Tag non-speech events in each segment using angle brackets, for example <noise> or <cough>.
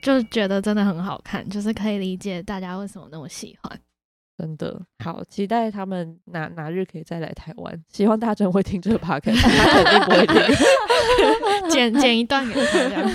就觉得真的很好看，就是可以理解大家为什么那么喜欢。真的好期待他们哪哪日可以再来台湾，希望大家真会听这个 podcast，他肯定不会听，<laughs> 剪剪一段给他这样。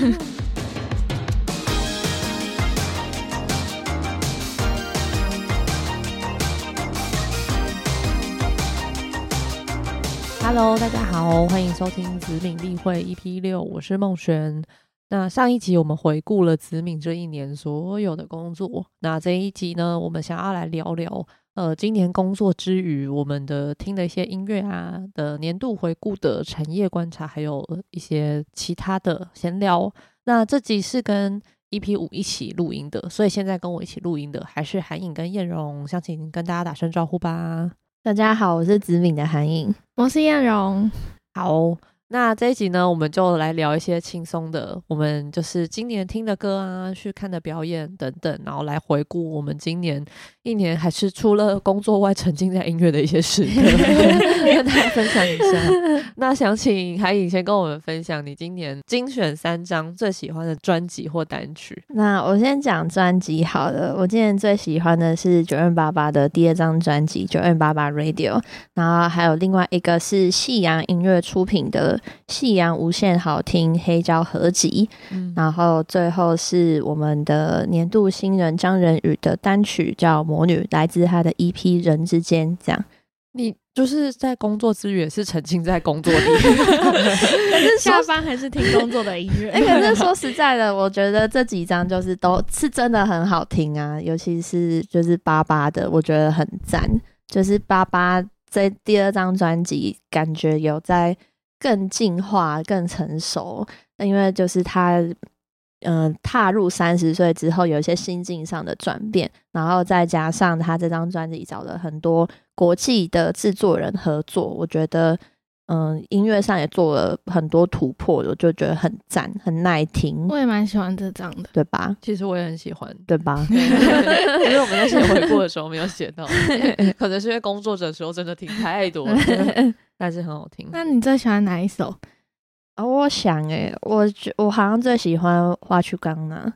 Hello，大家好，欢迎收听子敏例会 EP 六，我是孟璇。那上一集我们回顾了子敏这一年所有的工作，那这一集呢，我们想要来聊聊，呃，今年工作之余，我们的听的一些音乐啊的年度回顾的产业观察，还有一些其他的闲聊。那这集是跟 EP 五一起录音的，所以现在跟我一起录音的还是韩颖跟燕荣，想请跟大家打声招呼吧。大家好，我是子敏的韩颖。我是燕荣，好，那这一集呢，我们就来聊一些轻松的，我们就是今年听的歌啊，去看的表演等等，然后来回顾我们今年一年还是除了工作外沉浸在音乐的一些时刻，<laughs> 跟大家分享一下。<laughs> 那想请海颖先跟我们分享你今年精选三张最喜欢的专辑或单曲。那我先讲专辑好了，我今年最喜欢的是九二八八的第二张专辑《九二八八 Radio》，然后还有另外一个是夕阳音乐出品的《夕阳无限好听黑胶合集》，嗯，然后最后是我们的年度新人张仁宇的单曲叫《魔女》，来自他的 EP《人之间》这样。你就是在工作之余也是沉浸在工作里，<laughs> 可是下班还是听工作的音乐。<laughs> 哎、可是说实在的，我觉得这几张就是都是真的很好听啊，尤其是就是八八的，我觉得很赞。就是八八在第二张专辑，感觉有在更进化、更成熟，因为就是他。嗯，踏入三十岁之后，有一些心境上的转变，然后再加上他这张专辑找了很多国际的制作人合作，我觉得嗯，音乐上也做了很多突破，我就觉得很赞，很耐听，我也蛮喜欢这张的。对吧？其实我也很喜欢。对吧？<laughs> 因为我们在写回顾的时候没有写到，<laughs> 可能是因为工作者的时候真的听太多了，<laughs> 但是很好听。那你最喜欢哪一首？啊、我想诶、我觉我好像最喜欢《花去刚呢，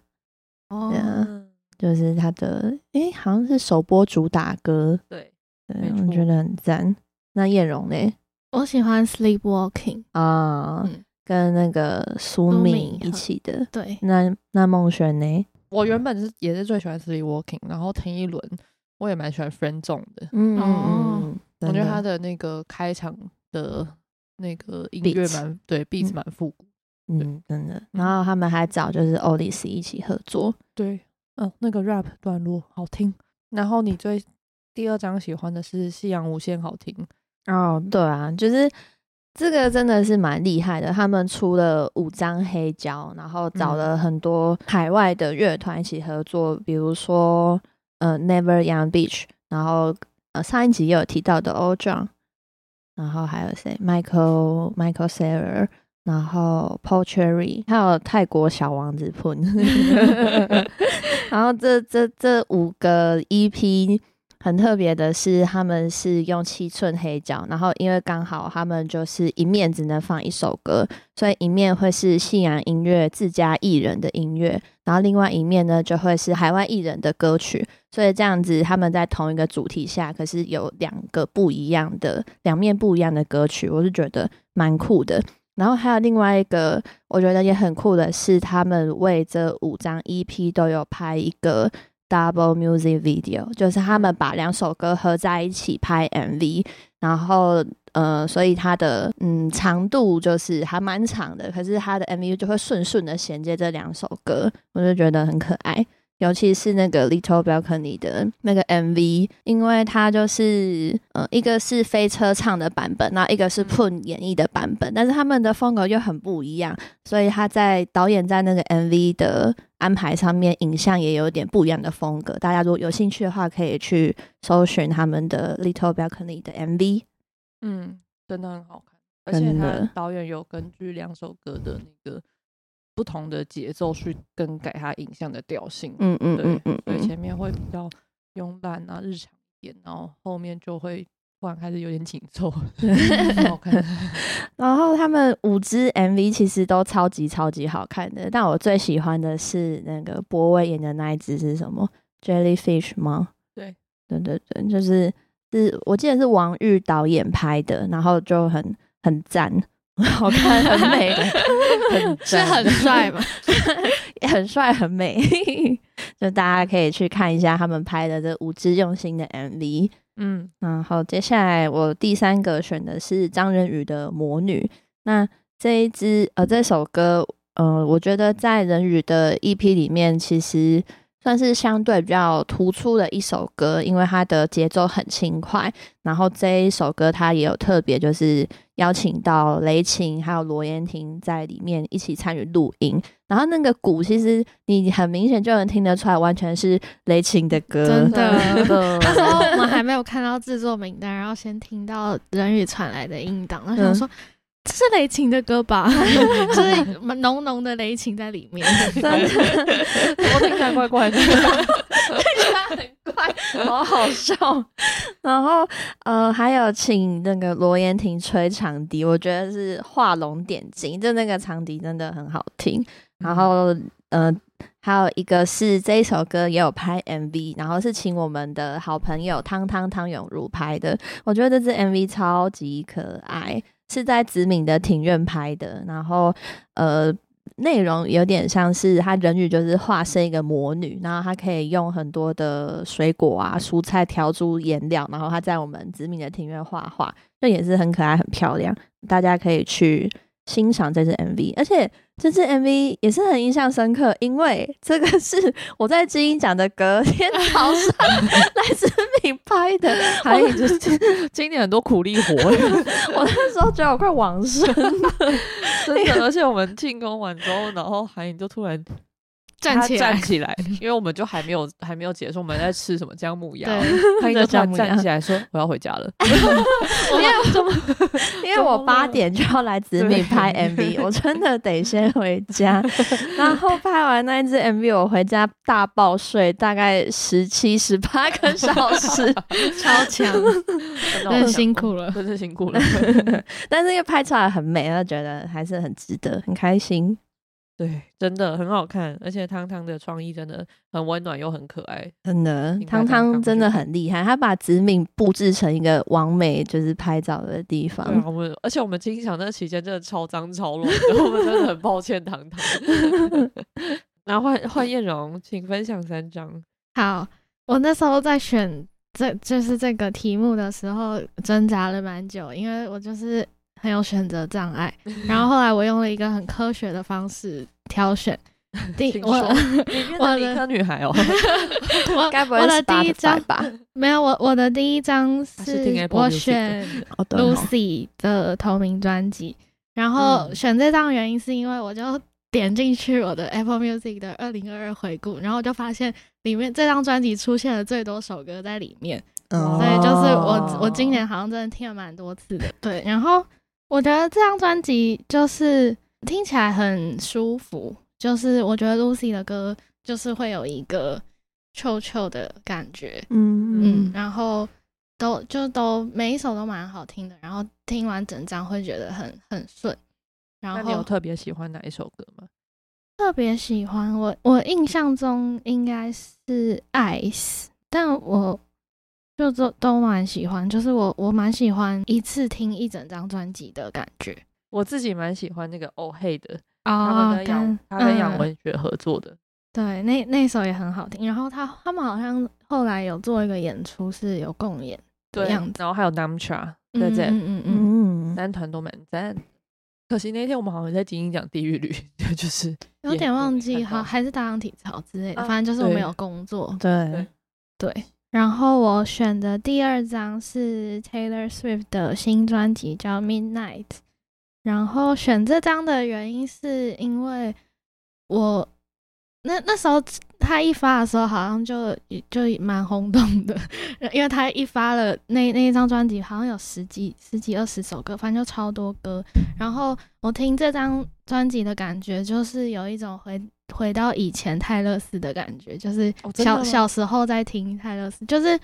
哦对啊就是他的诶、好像是首播主打歌，对，我觉得很赞。那艳荣呢？我喜欢 Sleepwalking。啊、嗯跟那个苏苏敏敏一起的。对，那那孟璇呢？我原本是也是最喜欢 Sleepwalking，然后听一轮我也蛮喜欢 Friend Zone 的，嗯嗯，我觉得他的那个开场的那个音乐蛮对 beats 嗯蛮复古，嗯真的。然后他们还找就是欧丽丝一起合作。对，嗯，那个 rap 段落好听。然后你最第二张喜欢的是《夕阳无限好听》，哦，对啊，就是这个真的是蛮厉害的。他们出了五张黑胶，然后找嗯了很多海外的乐团一起合作，比如说呃 Never Young Beach，然后呃上一集也有提到的 Old John，然后还有谁？Michael Michael s a r a h。然后 Paul Cherry，还有泰国小王子 Pun，然后这这这五个 EP 很特别的是，他们是用七寸黑胶，然后因为刚好他们就是一面只能放一首歌，所以一面会是信仰音乐自家艺人的音乐，然后另外一面呢就会是海外艺人的歌曲，所以这样子他们在同一个主题下，可是有两个不一样的两面不一样的歌曲，我是觉得蛮酷的。然后还有另外一个我觉得也很酷的是，他们为这五张 EP 都有拍一个 double music video，就是他们把两首歌合在一起拍 MV，然后呃，所以它的嗯长度就是还蛮长的，可是它的 MV 就会顺顺的衔接这两首歌，我就觉得很可爱。尤其是那个 Little Balcony 的那个 MV，因为它就是呃，一个是飞车唱的版本，然后一个是 Pun 演绎的版本，但是他们的风格又很不一样，所以他在导演在那个 MV 的安排上面，影像也有点不一样的风格。大家如果有兴趣的话，可以去搜寻他们的 Little Balcony 的 MV。嗯，真的很好看，而且他导演有根据两首歌的那个不同的节奏去更改它影像的调性，嗯嗯对嗯嗯嗯，所以前面会比较慵懒啊、日常一点，然后后面就会突然开始有点紧凑，很 <laughs> 好看。<laughs> 然后他们五支 MV 其实都超级超级好看的，但我最喜欢的是那个博威演的那一支是什么？Jellyfish 吗？对，对对对，就是是我记得是王玉导演拍的，然后就很很赞，<laughs> 好看，很美，<laughs> 很是很帅嘛，<laughs> 很帅，很美。就大家可以去看一下他们拍的这五支用心的 MV。嗯，然后接下来我第三个选的是张仁宇的《魔女》。那这一支呃这首歌，呃，我觉得在仁宇的 EP 里面，其实算是相对比较突出的一首歌，因为它的节奏很轻快。然后这一首歌它也有特别，就是邀请到雷琴还有罗延婷在里面一起参与录音。然后那个鼓，其实你很明显就能听得出来，完全是雷琴的歌。真的的 <laughs> <laughs> 那时候我们还没有看到制作名单，然后先听到人语传来的音档，然后想说。这是雷琴的歌吧？<laughs> 就是浓浓的雷琴在里面，<laughs> 真的，我听起来怪怪的，<laughs> 听起来很怪，好好笑。然后呃，还有请那个罗延婷吹长笛，我觉得是画龙点睛，就那个长笛真的很好听。然后呃，还有一个是这一首歌也有拍 MV，然后是请我们的好朋友汤汤汤永如拍的，我觉得这支 MV 超级可爱。是在子敏的庭院拍的，然后呃，内容有点像是他人鱼就是化身一个魔女，然后他可以用很多的水果啊、蔬菜调出颜料，然后他在我们子敏的庭院画画，那也是很可爱、很漂亮，大家可以去欣赏这支 MV，而且。这支 MV 也是很印象深刻，因为这个是我在金鹰奖的隔天早上来自敏拍的，<laughs> 还有就是 <laughs> 今年很多苦力活，<laughs> 我那时候觉得我快往生了，真的。而且我们庆功完之后，然后海颖就突然。站起来，站起来，因为我们就还没有还没有结束，我们在吃什么姜母鸭，他就突然站起来说我要回家了，<laughs> 因为因为我八点就要来紫米拍 MV，我真的得先回家，然后拍完那一支 MV，我回家大爆睡，大概十七十八个小时，<laughs> 超强，真的辛苦了，真是辛苦了，<laughs> 但是因为拍出来很美，我觉得还是很值得，很开心。对，真的很好看，而且汤汤的创意真的很温暖又很可爱，真的。汤汤真的很厉害，他把子敏布置成一个完美就是拍照的地方。我们而且我们经常那期间真的超脏超乱，我们真的很抱歉汤汤。<laughs> 然后换换艳荣，请分享三张。好，我那时候在选这就是这个题目的时候挣扎了蛮久，因为我就是。很有选择障碍，<laughs> 然后后来我用了一个很科学的方式挑选。第 <laughs> 我我的理科女孩哦，<laughs> 我该不会是第一张吧？没有，我我的第一张是我选 Lucy 的同名专辑，然后选这张原因是因为我就点进去我的 Apple Music 的二零二二回顾，然后我就发现里面这张专辑出现了最多首歌在里面，所以就是我我今年好像真的听了蛮多次的。对，然后。我觉得这张专辑就是听起来很舒服，就是我觉得 Lucy 的歌就是会有一个臭臭的感觉，嗯嗯，然后都就都每一首都蛮好听的，然后听完整张会觉得很很顺。然后你有特别喜欢哪一首歌吗？特别喜欢我，我印象中应该是 Ice，但我。就都都蛮喜欢，就是我我蛮喜欢一次听一整张专辑的感觉。我自己蛮喜欢那个哦嘿的，他们跟杨他跟杨文学合作的，对，那那首也很好听。然后他他们好像后来有做一个演出，是有共演的样子。然后还有 Namtra 对对，嗯嗯嗯，三团都蛮赞。可惜那天我们好像在精英讲地狱旅，<laughs> 就是有点忘记，好还是大洋体操之类的，反正就是我们有工作。对对。然后我选的第二张是 Taylor Swift 的新专辑，叫 Midnight。然后选这张的原因是因为我那那时候他一发的时候，好像就就蛮轰动的，<laughs> 因为他一发了那那一张专辑，好像有十几十几二十首歌，反正就超多歌。然后我听这张专辑的感觉，就是有一种回。回到以前泰勒斯的感觉，就是小小时候在听泰勒斯，就是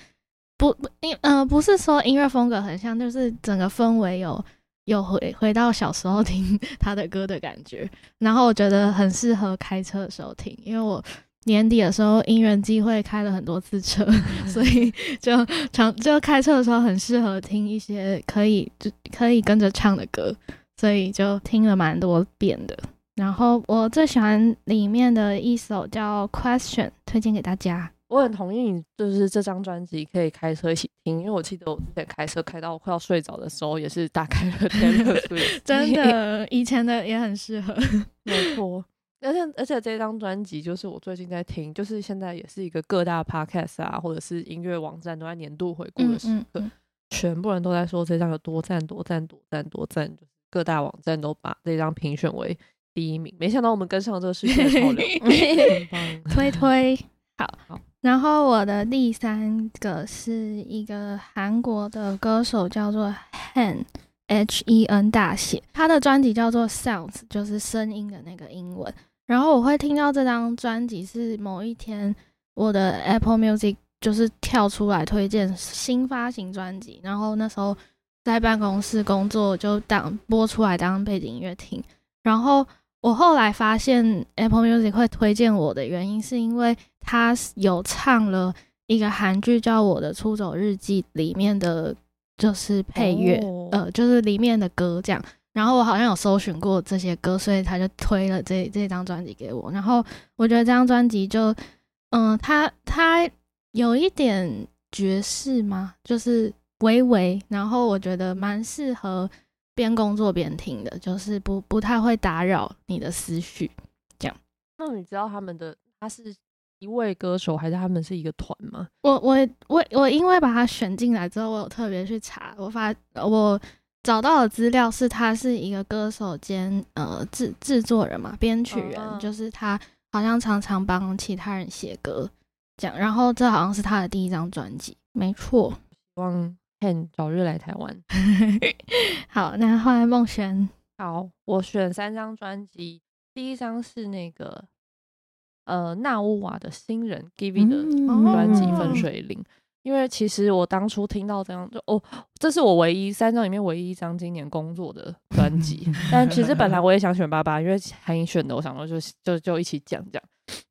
不不，音嗯，不是说音乐风格很像，就是整个氛围有有回回到小时候听 <laughs> 他的歌的感觉。然后我觉得很适合开车的时候听，因为我年底的时候音乐机会开了很多次车，所以就常就开车的时候很适合听一些可以就可以跟着唱的歌，所以就听了蛮多遍的。然后我最喜欢里面的一首叫《Question》，推荐给大家。我很同意你，就是这张专辑可以开车一起听，因为我记得我之前开车开到快要睡着的时候，也是打开了 Taylor Swift。真的，以前的也很适合。<laughs> 没错，而且而且这张专辑就是我最近在听，就是现在也是一个各大 Podcast 啊，或者是音乐网站都在年度回顾的时刻，全部人都在说这张有多赞多赞多赞多赞，就是各大网站都把这张评选为。第一名，没想到我们跟上这个世界潮流，<laughs> 推推好。好，然后我的第三个是一个韩国的歌手，叫做 Hen H E N 大写，他的专辑叫做 Sounds，就是声音的那个英文。然后我会听到这张专辑是某一天我的 Apple Music 就是跳出来推荐新发行专辑，然后那时候在办公室工作就当播出来当背景音乐听，然后。我后来发现 Apple Music 会推荐我的原因，是因为他有唱了一个韩剧叫《我的出走日记》里面的，就是配乐，呃，就是里面的歌这样。然后我好像有搜寻过这些歌，所以他就推了这这张专辑给我。然后我觉得这张专辑就，嗯，它它有一点爵士吗？就是微微，然后我觉得蛮适合。边工作边听的，就是不不太会打扰你的思绪，这样。那你知道他们的他是一位歌手，还是他们是一个团吗？我我我我因为把他选进来之后，我有特别去查，我发我找到的资料是他是一个歌手兼呃制制作人嘛，编曲人，就是他好像常常帮其他人写歌，这样。然后这好像是他的第一张专辑，没错。希望。早日来台湾。<laughs> 好，那后来梦璇。好，我选三张专辑，第一张是那个呃纳乌瓦的新人 Givi 的专辑《分水岭》，因为其实我当初听到这样就哦，这是我唯一三张里面唯一一张今年工作的专辑。<laughs> 但其实本来我也想选爸爸，因为韩颖选的，我想说就就就一起讲讲。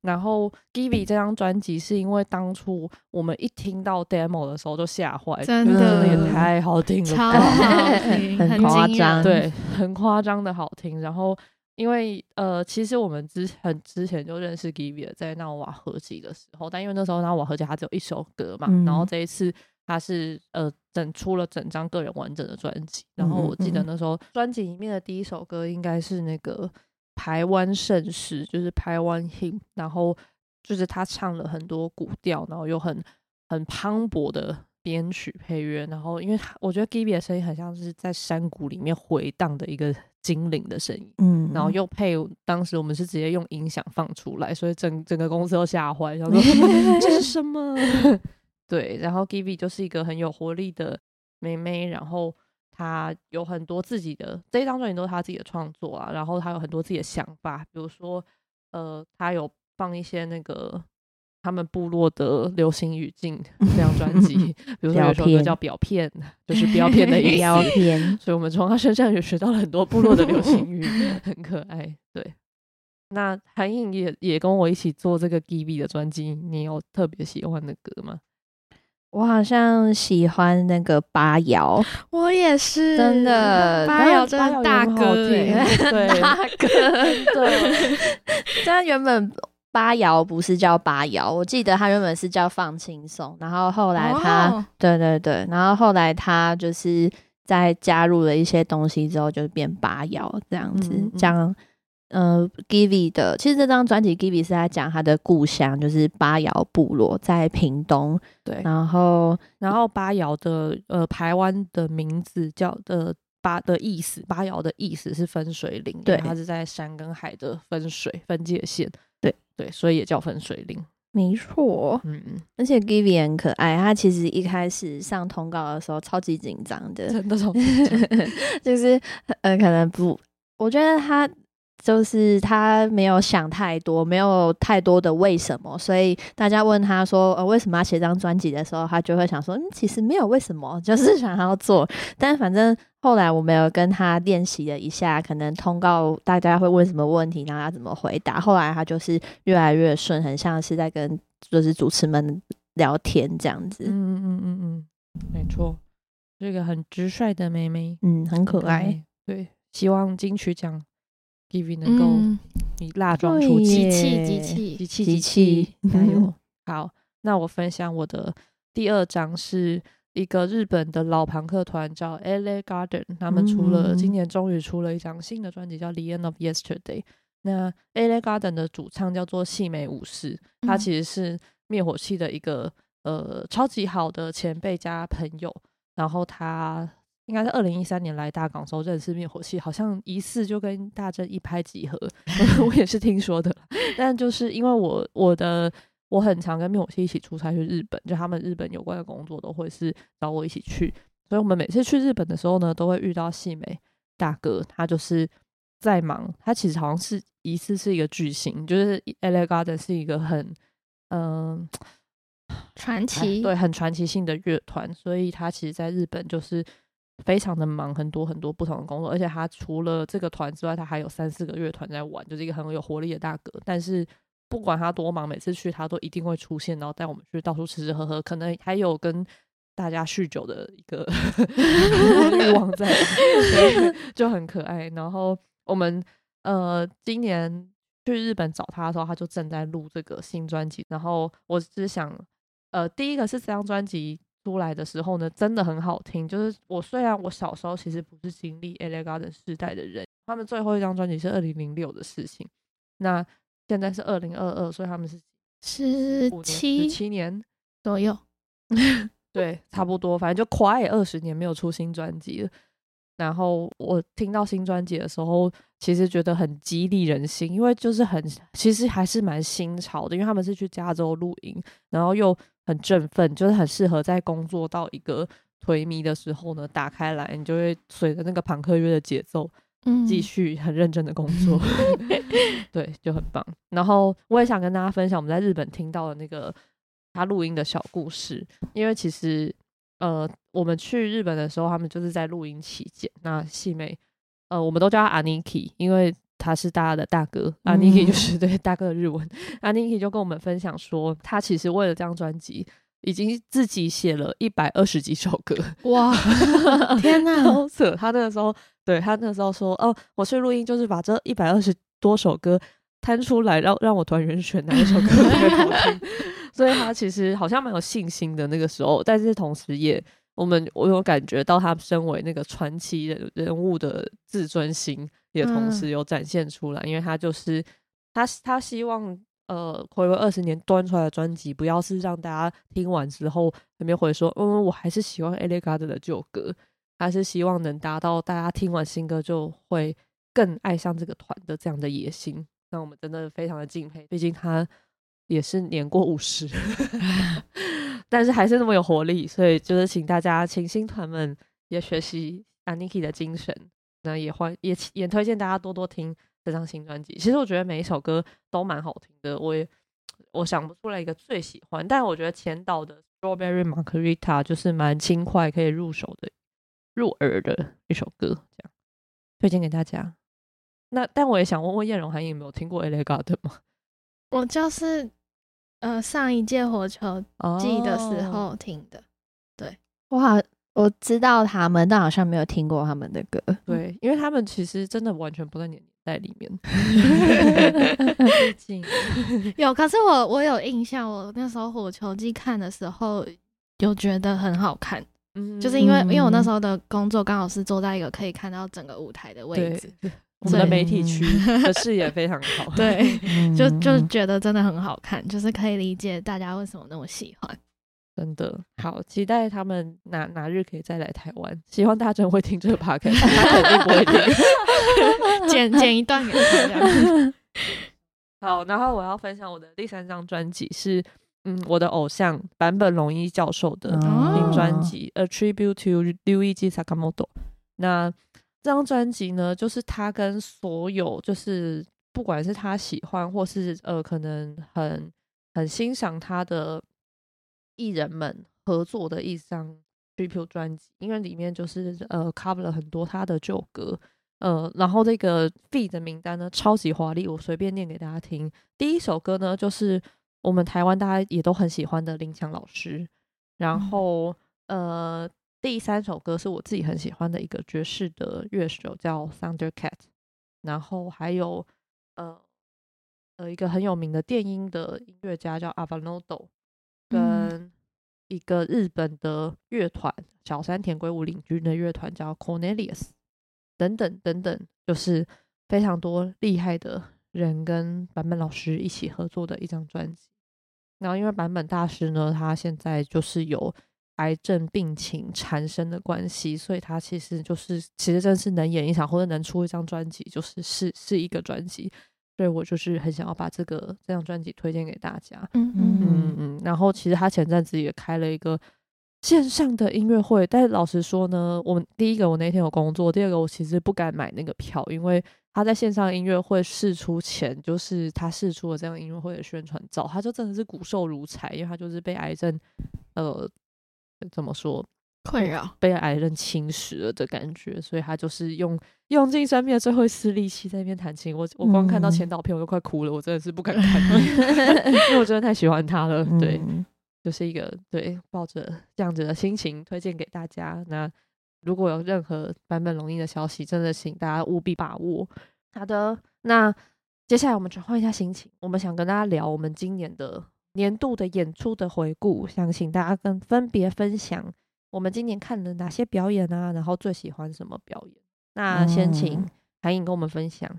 然后《Give》这张专辑是因为当初我们一听到 demo 的时候就吓坏，真的也太好听了，超好 <laughs> 听，很夸张，对，很夸张的好听。然后因为呃，其实我们之很之前就认识了，在纳瓦合集的时候，但因为那时候纳瓦合集他只有一首歌嘛，然后这一次他是呃整出了整张个人完整的专辑。然后我记得那时候专辑里面的第一首歌应该是那个。台湾盛世就是台湾 him，然后就是他唱了很多古调，然后又很很磅礴的编曲配乐，然后因为他我觉得 Gibby 的声音很像是在山谷里面回荡的一个精灵的声音，嗯，然后又配当时我们是直接用音响放出来，所以整整个公司都吓坏，想说 <laughs> 这是什么？<laughs> 对，然后 Gibby 就是一个很有活力的妹妹，然后。他有很多自己的这一张专辑都是他自己的创作啊，然后他有很多自己的想法，比如说，呃，他有放一些那个他们部落的流行语境这张专辑，<laughs> 比如说有首歌叫《表片》，就是“标片”的 <laughs> 意思，所以我们从他身上也学到了很多部落的流行语，<laughs> 很可爱。对，那韩颖也也跟我一起做这个 GB 的专辑，你有特别喜欢的歌吗？我好像喜欢那个八瑶，我也是，真的八瑶 <laughs> 真的大哥，对大哥，对。但原本八瑶不是叫八瑶，我记得他原本是叫放轻松，然后后来他，对对对，然后后来他就是在加入了一些东西之后，就变八瑶这样子，这样。呃，Givi 的，其实这张专辑 Givi 是在讲他的故乡，就是巴瑶部落在屏东。对，然后，然后巴瑶的呃台湾的名字叫的巴的意思，巴瑶的意思是分水岭，对，它是在山跟海的分水分界线。对对，所以也叫分水岭。没错，嗯，而且 Givi 很可爱，他其实一开始上通告的时候超级紧张的，真的，<laughs> 就是呃可能不，我觉得他。就是他没有想太多，没有太多的为什么，所以大家问他说呃为什么要写张专辑的时候，他就会想说嗯其实没有为什么，<laughs> 就是想要做。但反正后来我们有跟他练习了一下，可能通告大家会问什么问题，然后他怎么回答。后来他就是越来越顺，很像是在跟就是主持们聊天这样子。嗯嗯嗯嗯，没错，这个很直率的妹妹，嗯，很可爱。对，希望金曲奖。Givi 能够以蜡妆出机器，机器，机器，机器，加油！好，那我分享我的第二张是一个日本的老朋克团叫 LA Garden，他们出了今年终于出了一张新的专辑叫《The End of Yesterday》。那 LA Garden 的主唱叫做细美武士，他其实是灭火器的一个呃超级好的前辈加朋友，然后他。应该是二零一三年来大港时候认识灭火器，好像疑似就跟大正一拍即合，<laughs> 我也是听说的。<laughs> 但就是因为我我的我很常跟灭火器一起出差去日本，就他们日本有关的工作都会是找我一起去，所以我们每次去日本的时候呢，都会遇到细美大哥，他就是在忙，他其实好像是疑似是一个巨星，就是 LA Garden 是一个很嗯传奇，对，很传奇性的乐团，所以他其实在日本就是。非常的忙，很多很多不同的工作，而且他除了这个团之外，他还有三四个乐团在玩，就是一个很有活力的大哥。但是不管他多忙，每次去他都一定会出现，然后带我们去到处吃吃喝喝，可能还有跟大家酗酒的一个 <laughs> 欲望在，就很可爱。然后我们呃今年去日本找他的时候，他就正在录这个新专辑。然后我只想，呃，第一个是这张专辑。出来的时候呢，真的很好听。就是我虽然我小时候其实不是经历 a l e g a r 世代的人，他们最后一张专辑是二零零六的事情，那现在是二零二二，所以他们是十七七年左右，对，差不多，反正就快二十年没有出新专辑了。然后我听到新专辑的时候，其实觉得很激励人心，因为就是很其实还是蛮新潮的，因为他们是去加州录音，然后又。很振奋，就是很适合在工作到一个颓靡的时候呢，打开来，你就会随着那个朋克乐的节奏，嗯，继续很认真的工作，<laughs> 对，就很棒。然后我也想跟大家分享我们在日本听到的那个他录音的小故事，因为其实呃，我们去日本的时候，他们就是在录音期间，那细妹，呃，我们都叫他 Aniki，，因为。他是大家的大哥，阿尼基就是对大哥的日文。阿尼基就跟我们分享说，他其实为了这张专辑，已经自己写了一百二十几首歌。哇，<laughs> 天哪，好扯！他那个时候，对他那个时候说，哦，我去录音就是把这一百二十多首歌摊出来，让让我团员选哪一首歌最好听。<laughs> 所以他其实好像蛮有信心的那个时候，但是同时也。我们我有感觉到他身为那个传奇人人物的自尊心，也同时有展现出来，因为他就是他他希望呃回味二十年端出来的专辑，不要是让大家听完之后那边回说，嗯，我还是喜欢 Ellie Gardner 的旧歌，他是希望能达到大家听完新歌就会更爱上这个团的这样的野心，那我们真的非常的敬佩，毕竟他也是年过五十。<laughs> 但是还是那么有活力，所以就是请大家，请新团们也学习 Aniki 的精神，那也欢也也推荐大家多多听这张新专辑。其实我觉得每一首歌都蛮好听的，我也我想不出来一个最喜欢，但我觉得前导的 Strawberry Margarita 就是蛮轻快，可以入手的、入耳的一首歌，这样推荐给大家。那但我也想问问叶荣涵有没有听过 Elegant 吗？我就是。呃，上一届火球季的时候听的，对，哇，我知道他们，但好像没有听过他们的歌，对，因为他们其实真的完全不在年代里面。<laughs> <laughs> 有，可是我我有印象，我那时候火球季看的时候，有觉得很好看，嗯，就是因为因为我那时候的工作刚好是坐在一个可以看到整个舞台的位置。我们的媒体区的 <laughs> 视野非常好，对，就就觉得真的很好看，就是可以理解大家为什么那么喜欢，真的好期待他们哪哪日可以再来台湾，希望大家会听这个 podcast，他肯定不会听，<laughs> 剪剪一段给大家。<laughs> 好，然后我要分享我的第三张专辑是，嗯，我的偶像坂本龙一教授的新专辑《A Tribute to Ryuichi Sakamoto》，那。这张专辑呢，就是他跟所有就是不管是他喜欢或是呃可能很很欣赏他的艺人们合作的一张 tribute 专辑，因为里面就是呃 cover 了很多他的旧歌。呃，然后这个 feed 的名单呢，超级华丽，我随便念给大家听。第一首歌呢，就是我们台湾大家也都很喜欢的林强老师。然后，呃，第三首歌是我自己很喜欢的一个爵士的乐手，叫 Thundercat。然后还有，呃，呃，一个很有名的电音的音乐家叫 Avanodo，跟一个日本的乐团小山田圭吾领军的乐团叫 Cornelius。等等等等，就是非常多厉害的人跟版本老师一起合作的一张专辑。然后，因为版本大师呢，他现在就是有癌症病情缠身的关系，所以他其实就是其实真是能演一场或者能出一张专辑，就是是是一个专辑。所以我就是很想要把这个这张专辑推荐给大家。嗯嗯嗯嗯。然后，其实他前阵子也开了一个。线上的音乐会，但是老实说呢，我们第一个我那天有工作，第二个我其实不敢买那个票，因为他在线上音乐会试出前，就是他试出了这样音乐会的宣传照，他就真的是骨瘦如柴，因为他就是被癌症，呃，怎么说困扰，被癌症侵蚀了的感觉，所以他就是用用尽生命的最后一丝力气在那边弹琴。我我光看到前导片我都快哭了，我真的是不敢看，<laughs> 因为我真的太喜欢他了，对。就是一个对，抱着这样子的心情推荐给大家。那如果有任何版本龙印的消息，真的请大家务必把握。好的，那接下来我们转换一下心情，我们想跟大家聊我们今年的年度的演出的回顾，想请大家跟分别分享我们今年看了哪些表演啊，然后最喜欢什么表演。那先请韩颖跟我们分享。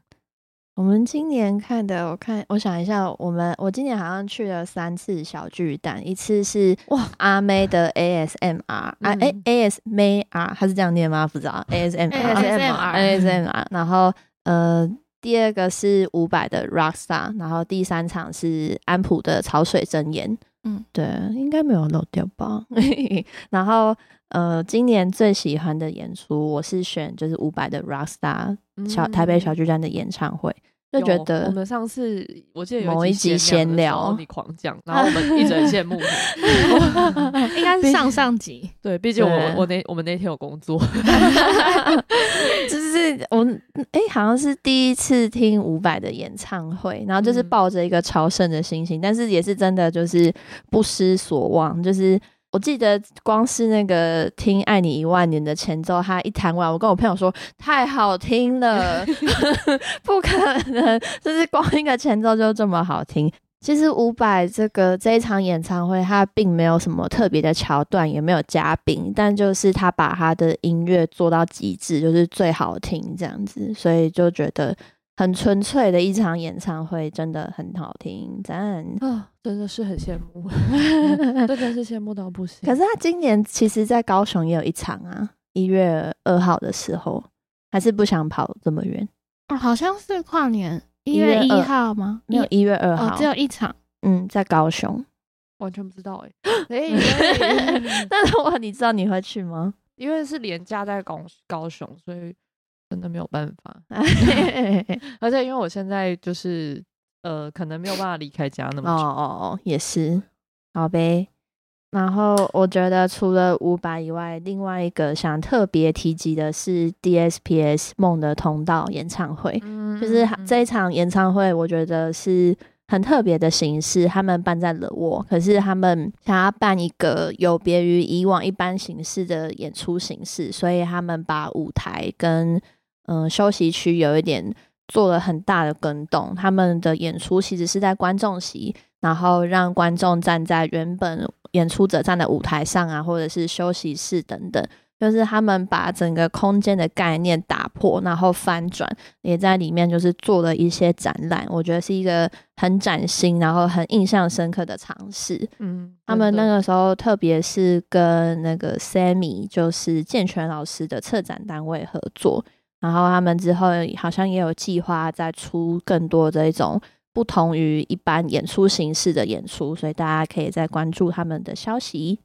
我们今年看的，我看我想一下，我们我今年好像去了三次小巨蛋，一次是哇阿妹的 ASMR 啊哎 A S M R，他是这样念吗？不知道 ASMR ASMR，然后呃第二个是伍佰的 Rockstar，然后第三场是安普的潮水真言，嗯，对，应该没有漏掉吧？<laughs> 然后呃今年最喜欢的演出，我是选就是伍佰的 Rockstar。小台北小巨蛋的演唱会，就觉得我们上次我记得某一集闲聊你狂讲，然后我们一直很羡慕，<laughs> 应该是上上集。对，毕竟我我那我们那天有工作 <laughs> <laughs> 就是我哎，好像是第一次听伍佰的演唱会，然后就是抱着一个朝圣的心情，但是也是真的就是不失所望，就是。我记得光是那个听《爱你一万年》的前奏，他一弹完，我跟我朋友说太好听了，<laughs> <laughs> 不可能，就是光一个前奏就这么好听。其实伍佰这个这一场演唱会，他并没有什么特别的桥段，也没有嘉宾，但就是他把他的音乐做到极致，就是最好听这样子，所以就觉得。很纯粹的一场演唱会，真的很好听，赞啊！真的是很羡慕，<laughs> 真的是羡慕到不行。可是他今年其实，在高雄也有一场啊，一月二号的时候，还是不想跑这么远哦，好像是跨年一月一号吗？没有一月二号，只有一场。嗯，在高雄，完全不知道 <laughs> 哎。<laughs> 但是我你知道你会去吗？因为是连假在高高雄，所以。真的没有办法，<laughs> 而且因为我现在就是呃，可能没有办法离开家那么久。哦哦哦，也是，好呗。然后我觉得除了五百以外，另外一个想特别提及的是 DSPS 梦的通道演唱会，就是这一场演唱会，我觉得是很特别的形式。他们办在了我，可是他们想要办一个有别于以往一般形式的演出形式，所以他们把舞台跟嗯，休息区有一点做了很大的更动。他们的演出其实是在观众席，然后让观众站在原本演出者站的舞台上啊，或者是休息室等等。就是他们把整个空间的概念打破，然后翻转，也在里面就是做了一些展览。我觉得是一个很崭新，然后很印象深刻的尝试。嗯，他们那个时候特别是跟那个 Sammy，就是健全老师的策展单位合作。然后他们之后好像也有计划再出更多这种不同于一般演出形式的演出，所以大家可以再关注他们的消息。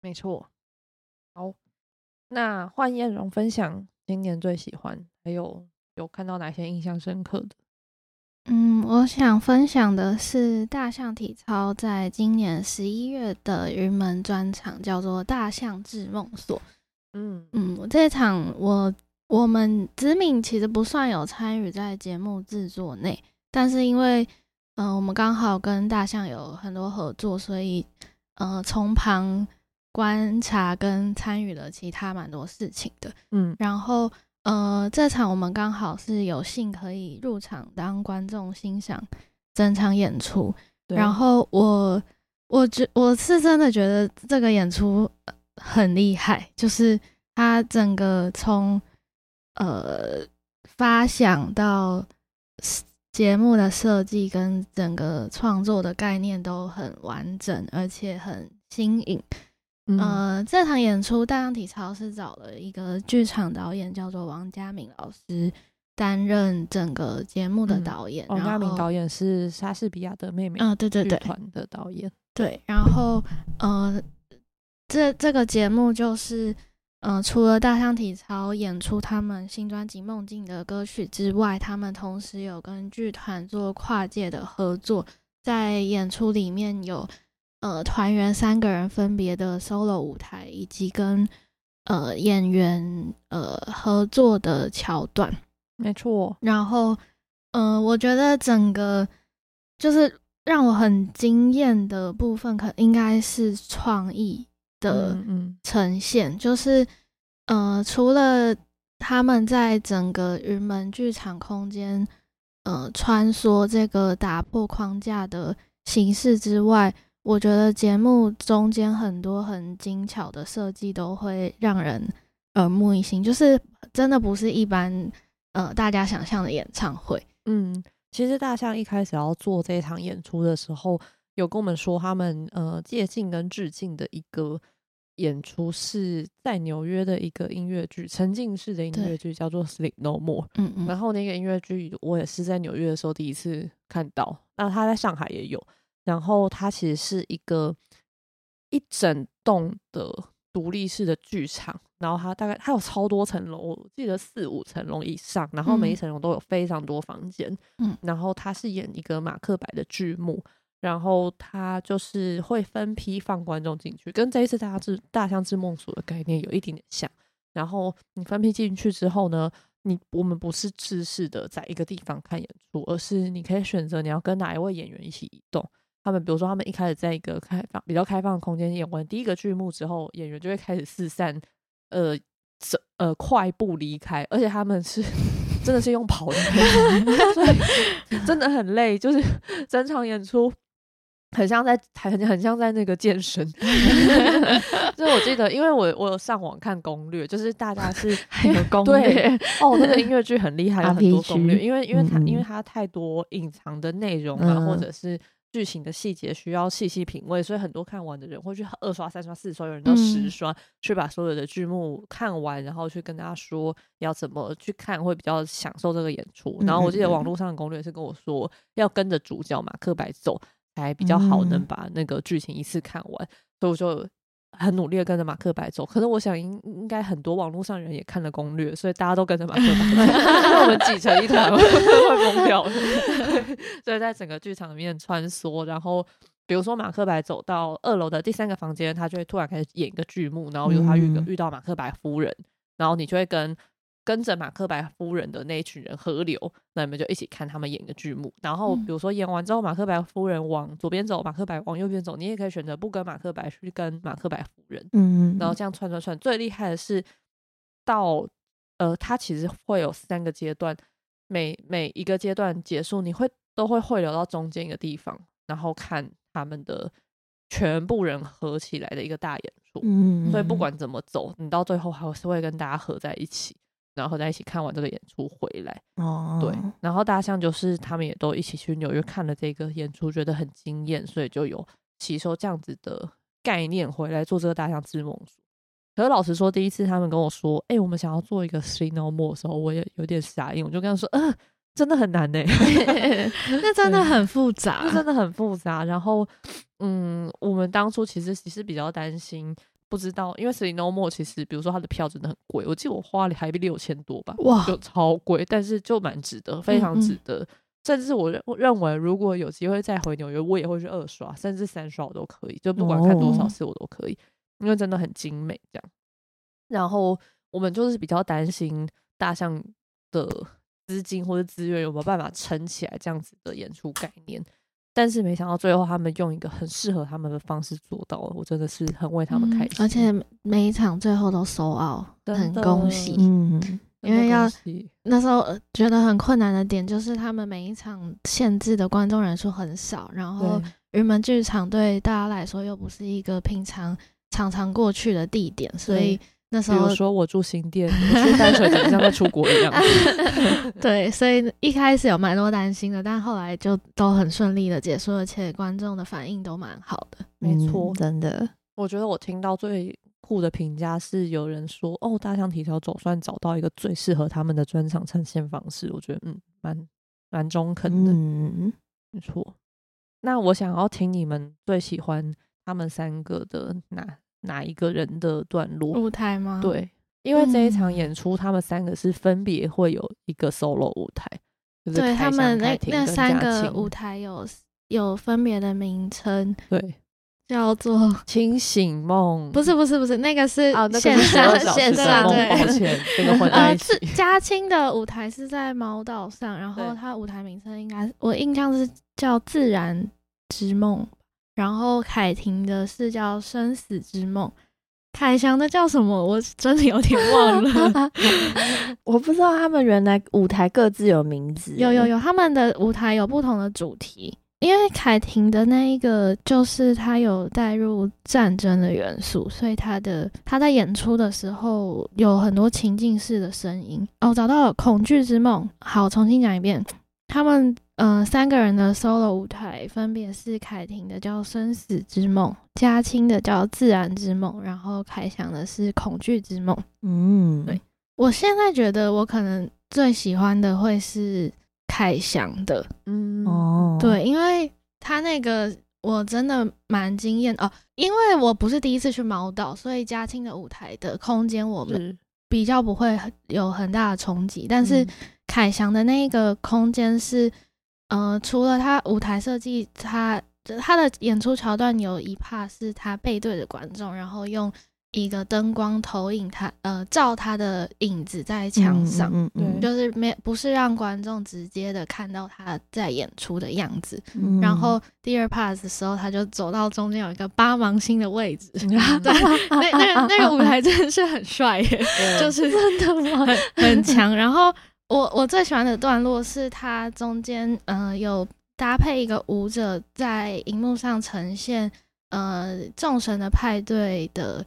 没错，好，那换燕荣分享今年最喜欢，还有有看到哪些印象深刻的？嗯，我想分享的是大象体操在今年十一月的云门专场，叫做《大象智梦所》。嗯嗯，这场我我们子敏其实不算有参与在节目制作内，但是因为嗯我们刚好跟大象有很多合作，所以呃从旁观察跟参与了其他蛮多事情的。嗯，然后。呃，这场我们刚好是有幸可以入场当观众欣赏整场演出，然后我我觉我是真的觉得这个演出很厉害，就是它整个从呃发想到节目的设计跟整个创作的概念都很完整，而且很新颖。呃，这场演出大象体操是找了一个剧场导演，叫做王家敏老师担任整个节目的导演。王家敏导演是莎士比亚的妹妹啊，对对对，团的导演。对，然后呃，这这个节目就是，呃，除了大象体操演出他们新专辑《梦境》的歌曲之外，他们同时有跟剧团做跨界的合作，在演出里面有。呃，团员三个人分别的 solo 舞台，以及跟呃演员呃合作的桥段，没错。然后，呃，我觉得整个就是让我很惊艳的部分，可应该是创意的呈现。就是呃，除了他们在整个云门剧场空间呃穿梭这个打破框架的形式之外。我觉得节目中间很多很精巧的设计都会让人耳目一新，就是真的不是一般呃大家想象的演唱会。嗯，其实大象一开始要做这场演出的时候，有跟我们说他们呃借镜跟致敬的一个演出是在纽约的一个音乐剧，沉浸式的音乐剧叫做《Sleep No More》。嗯嗯。然后那个音乐剧我也是在纽约的时候第一次看到，那他在上海也有。然后它其实是一个一整栋的独立式的剧场，然后它大概它有超多层楼，我记得四五层楼以上，然后每一层楼都有非常多房间，嗯，然后它是演一个马克白的剧目，然后它就是会分批放观众进去，跟这一次大家之大象之梦所的概念有一点点像。然后你分批进去之后呢，你我们不是制式的在一个地方看演出，而是你可以选择你要跟哪一位演员一起移动。他们比如说，他们一开始在一个开放、比较开放的空间演完第一个剧目之后，演员就会开始四散，呃，这呃，快步离开，而且他们是真的是用跑的，<laughs> 真的很累，就是整场演出很像在很很像在那个健身。<laughs> 就是我记得，因为我我有上网看攻略，就是大家是 <laughs> 很有攻略哦，那个音乐剧很厉害，有很多攻略，因为因为它因为它太多隐藏的内容啊，或者是。剧情的细节需要细细品味，所以很多看完的人会去二刷、三刷、四刷，有人到十刷，去把所有的剧目看完，然后去跟大家说要怎么去看会比较享受这个演出。然后我记得网络上的攻略是跟我说，要跟着主角马克白走才比较好，能把那个剧情一次看完。所以我就。很努力的跟着马克白走，可是我想应应该很多网络上人也看了攻略，所以大家都跟着马克白走，<laughs> 我们挤成一团 <laughs> 会疯掉。<laughs> 所以在整个剧场里面穿梭，然后比如说马克白走到二楼的第三个房间，他就会突然开始演一个剧目，然后比如他遇遇到马克白夫人，然后你就会跟。跟着马克白夫人的那一群人合流，那你们就一起看他们演的剧目。然后，比如说演完之后，马克白夫人往左边走，马克白往右边走，你也可以选择不跟马克白去跟马克白夫人。嗯，然后这样串串串。最厉害的是，到呃，他其实会有三个阶段，每每一个阶段结束，你会都会汇流到中间一个地方，然后看他们的全部人合起来的一个大演出。嗯，所以不管怎么走，你到最后还是会跟大家合在一起。然后在一起看完这个演出回来，哦，对，然后大象就是他们也都一起去纽约看了这个演出，觉得很惊艳，所以就有吸收这样子的概念回来做这个大象之梦。可是老实说，第一次他们跟我说，哎，我们想要做一个 No More 的时候，我也有点傻眼，我就跟他说，嗯，真的很难呢，<laughs> <laughs> 那真的很复杂，真的很复杂。然后，嗯，我们当初其实其实比较担心。不知道，因为 l i No More 其实，比如说它的票真的很贵，我记得我花了台币六千多吧，哇，就超贵，但是就蛮值得，非常值得。甚至我认认为，如果有机会再回纽约，我也会去二刷，甚至三刷我都可以，就不管看多少次我都可以，因为真的很精美。这样，然后我们就是比较担心大象的资金或者资源有没有办法撑起来这样子的演出概念。但是没想到最后他们用一个很适合他们的方式做到了，我真的是很为他们开心。而且每一场最后都收奥，很恭喜。嗯，因为要那时候觉得很困难的点就是他们每一场限制的观众人数很少，然后云门剧场对大家来说又不是一个平常常常过去的地点，所以。那时候说我住新店，去淡水就像在出国一样。<laughs> 对，所以一开始有蛮多担心的，但后来就都很顺利的结束，而且观众的反应都蛮好的。没错，真的，我觉得我听到最酷的评价是有人说：“哦，大象体操总算找到一个最适合他们的专场呈现方式。”我觉得嗯，蛮蛮中肯的。嗯，没错。那我想要听你们最喜欢他们三个的哪？哪一个人的段落舞台吗？对，因为这一场演出，他们三个是分别会有一个 solo 舞台，对他们那那三个舞台有有分别的名称，对，叫做清醒梦，不是不是不是，那个是线上线上，抱歉，<laughs> 这个混在一起。嘉青的舞台是在猫岛上，然后他舞台名称应该我印象是叫自然之梦。然后凯婷的是叫《生死之梦》，凯翔的叫什么？我真的有点忘了。<laughs> 我不知道他们原来舞台各自有名字。有有有，他们的舞台有不同的主题。因为凯婷的那一个就是他有带入战争的元素，所以他的他在演出的时候有很多情境式的声音。哦，找到了《恐惧之梦》。好，重新讲一遍。他们嗯三个人的 solo 舞台分别是凯婷的叫《生死之梦》，嘉青的叫《自然之梦》，然后凯翔的是《恐惧之梦》。嗯，对我现在觉得我可能最喜欢的会是凯翔的。嗯哦，对，因为他那个我真的蛮惊艳哦，因为我不是第一次去毛岛，所以嘉青的舞台的空间我们比较不会有很大的冲击，但是。凯翔的那个空间是，呃，除了他舞台设计，他他的演出桥段有一 part 是他背对着观众，然后用一个灯光投影他，呃，照他的影子在墙上，嗯，就是没不是让观众直接的看到他在演出的样子。然后第二 part 的时候，他就走到中间有一个八芒星的位置，<laughs> 对，那那个那个舞台真的是很帅耶，<laughs> 就是真的吗？很强，然后。我我最喜欢的段落是它中间，呃，有搭配一个舞者在荧幕上呈现，呃，众神的派对的，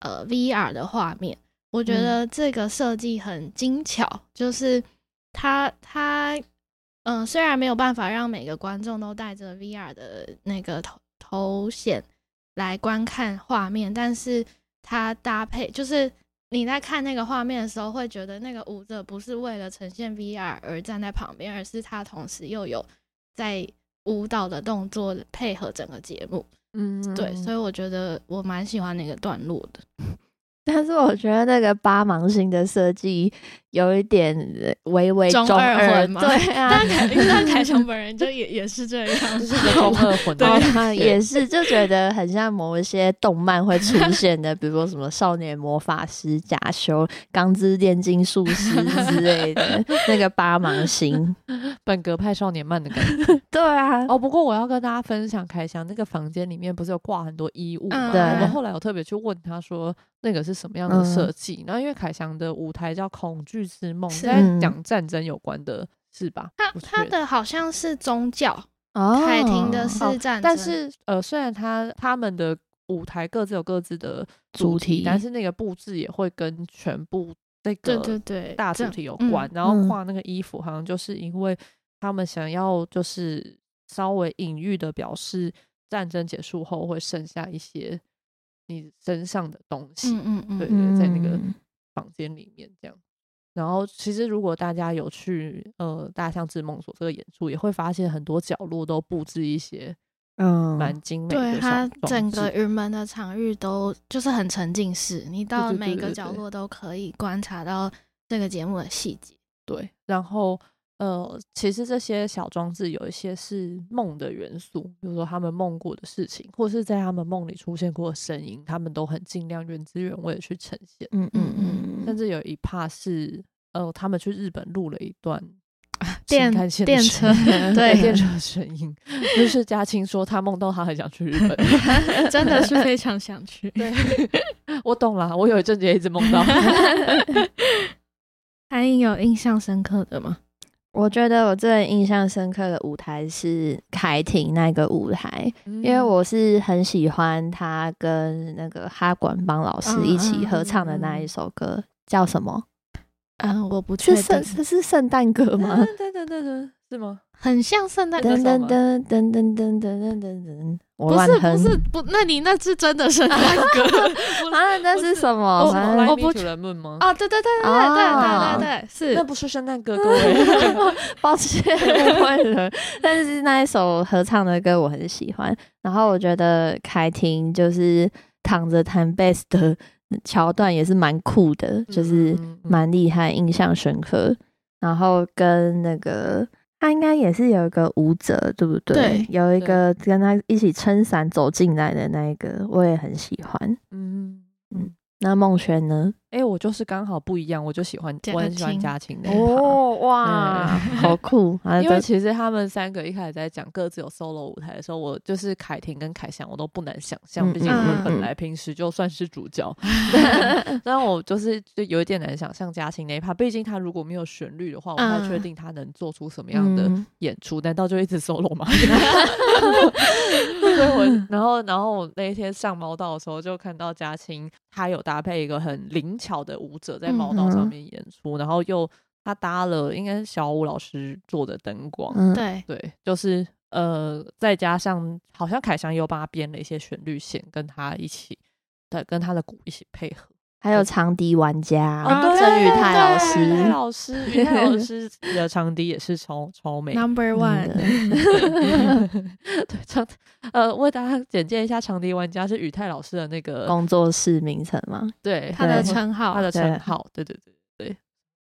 呃，VR 的画面。我觉得这个设计很精巧，就是它它，嗯，虽然没有办法让每个观众都带着 VR 的那个头头显来观看画面，但是它搭配就是。你在看那个画面的时候，会觉得那个舞者不是为了呈现 VR 而站在旁边，而是他同时又有在舞蹈的动作配合整个节目。嗯，对，所以我觉得我蛮喜欢那个段落的。但是我觉得那个八芒星的设计有一点微微中二魂嘛，对啊，<laughs> 但凯但凯翔本人就也也是这样，是个中二魂，对，<laughs> 也是就觉得很像某一些动漫会出现的，比如说什么少年魔法师、假修、钢之炼金术师之类的那个八芒星，<laughs> 本格派少年漫的感觉。对啊，哦，不过我要跟大家分享，凯翔那个房间里面不是有挂很多衣物吗？对，我们后来有特别去问他说。那个是什么样的设计？然后因为凯翔的舞台叫《恐惧之梦》，在讲战争有关的是吧？他他的好像是宗教，凯婷的是战争。但是呃，虽然他他们的舞台各自有各自的主题，但是那个布置也会跟全部那个对对对大主题有关。然后画那个衣服，好像就是因为他们想要就是稍微隐喻的表示战争结束后会剩下一些。你身上的东西，嗯嗯嗯，对对，在那个房间里面这样。然后，其实如果大家有去呃大象之梦所这个演出，也会发现很多角落都布置一些嗯，蛮精美的。对，它整个云门的场域都就是很沉浸式，你到每个角落都可以观察到这个节目的细节。对，然后呃，其实这些小装置有一些是梦的元素，比如说他们梦过的事情，或是在他们梦里出现过的声音，他们都很尽量原汁原味的去呈现。嗯嗯嗯，甚至有一 part 是呃，他们去日本录了一段。电电车对电车声音，<laughs> 就是嘉青说他梦到他很想去日本，<laughs> 真的是非常想去。对，<laughs> 我懂了，我有一阵子也一直梦到。韩颖有印象深刻的吗？我觉得我最印象深刻的舞台是凯婷那个舞台，因为我是很喜欢他跟那个哈管帮老师一起合唱的那一首歌，叫什么？嗯，我不确定，这是圣诞歌吗？对对对对，是吗？很像圣诞歌。噔噔噔噔噔噔噔噔噔，不是不是不，那你那是真的圣诞 <laughs> 歌啊？那是什么？我不人们吗？啊，对对对对对对对对，是，那不是圣诞歌，各位，抱歉误会了。但是那一首合唱的歌我很喜欢，然后我觉得凯婷就是躺着弹贝斯的。桥段也是蛮酷的，就是蛮厉害，印象深刻。然后跟那个他应该也是有一个舞者，对不对？对，有一个跟他一起撑伞走进来的那一个，我也很喜欢。嗯嗯。那孟轩呢？哎，我就是刚好不一样，我就喜欢，我很喜欢嘉庆的哦，哇，<laughs> 好酷！因为其实他们三个一开始在讲各自有 solo 舞台的时候，我就是凯婷跟凯翔，我都不难想象，毕竟我们本来平时就算是主角，<laughs> 但我就是就有一点难想象嘉庆那一 part，毕竟他如果没有旋律的话，我不太确定他能做出什么样的演出，难道就一直 solo 吗？<laughs> 所以我，然后，然后我那一天上猫道的时候，就看到嘉青，他有搭配一个很灵巧的舞者在猫道上面演出，然后又他搭了应该是小舞老师做的灯光，对。对，就是呃，再加上好像凯翔又帮他编了一些旋律线，跟他一起，对，跟他的鼓一起配合。还有长笛玩家郑宇泰老师，<laughs> 老师老师的长笛也是超超美，Number One。对，<laughs> 长呃，为大家简介一下，长笛玩家是宇泰老师的那个工作室名称吗？对，他的称号，他的称号，对对对对，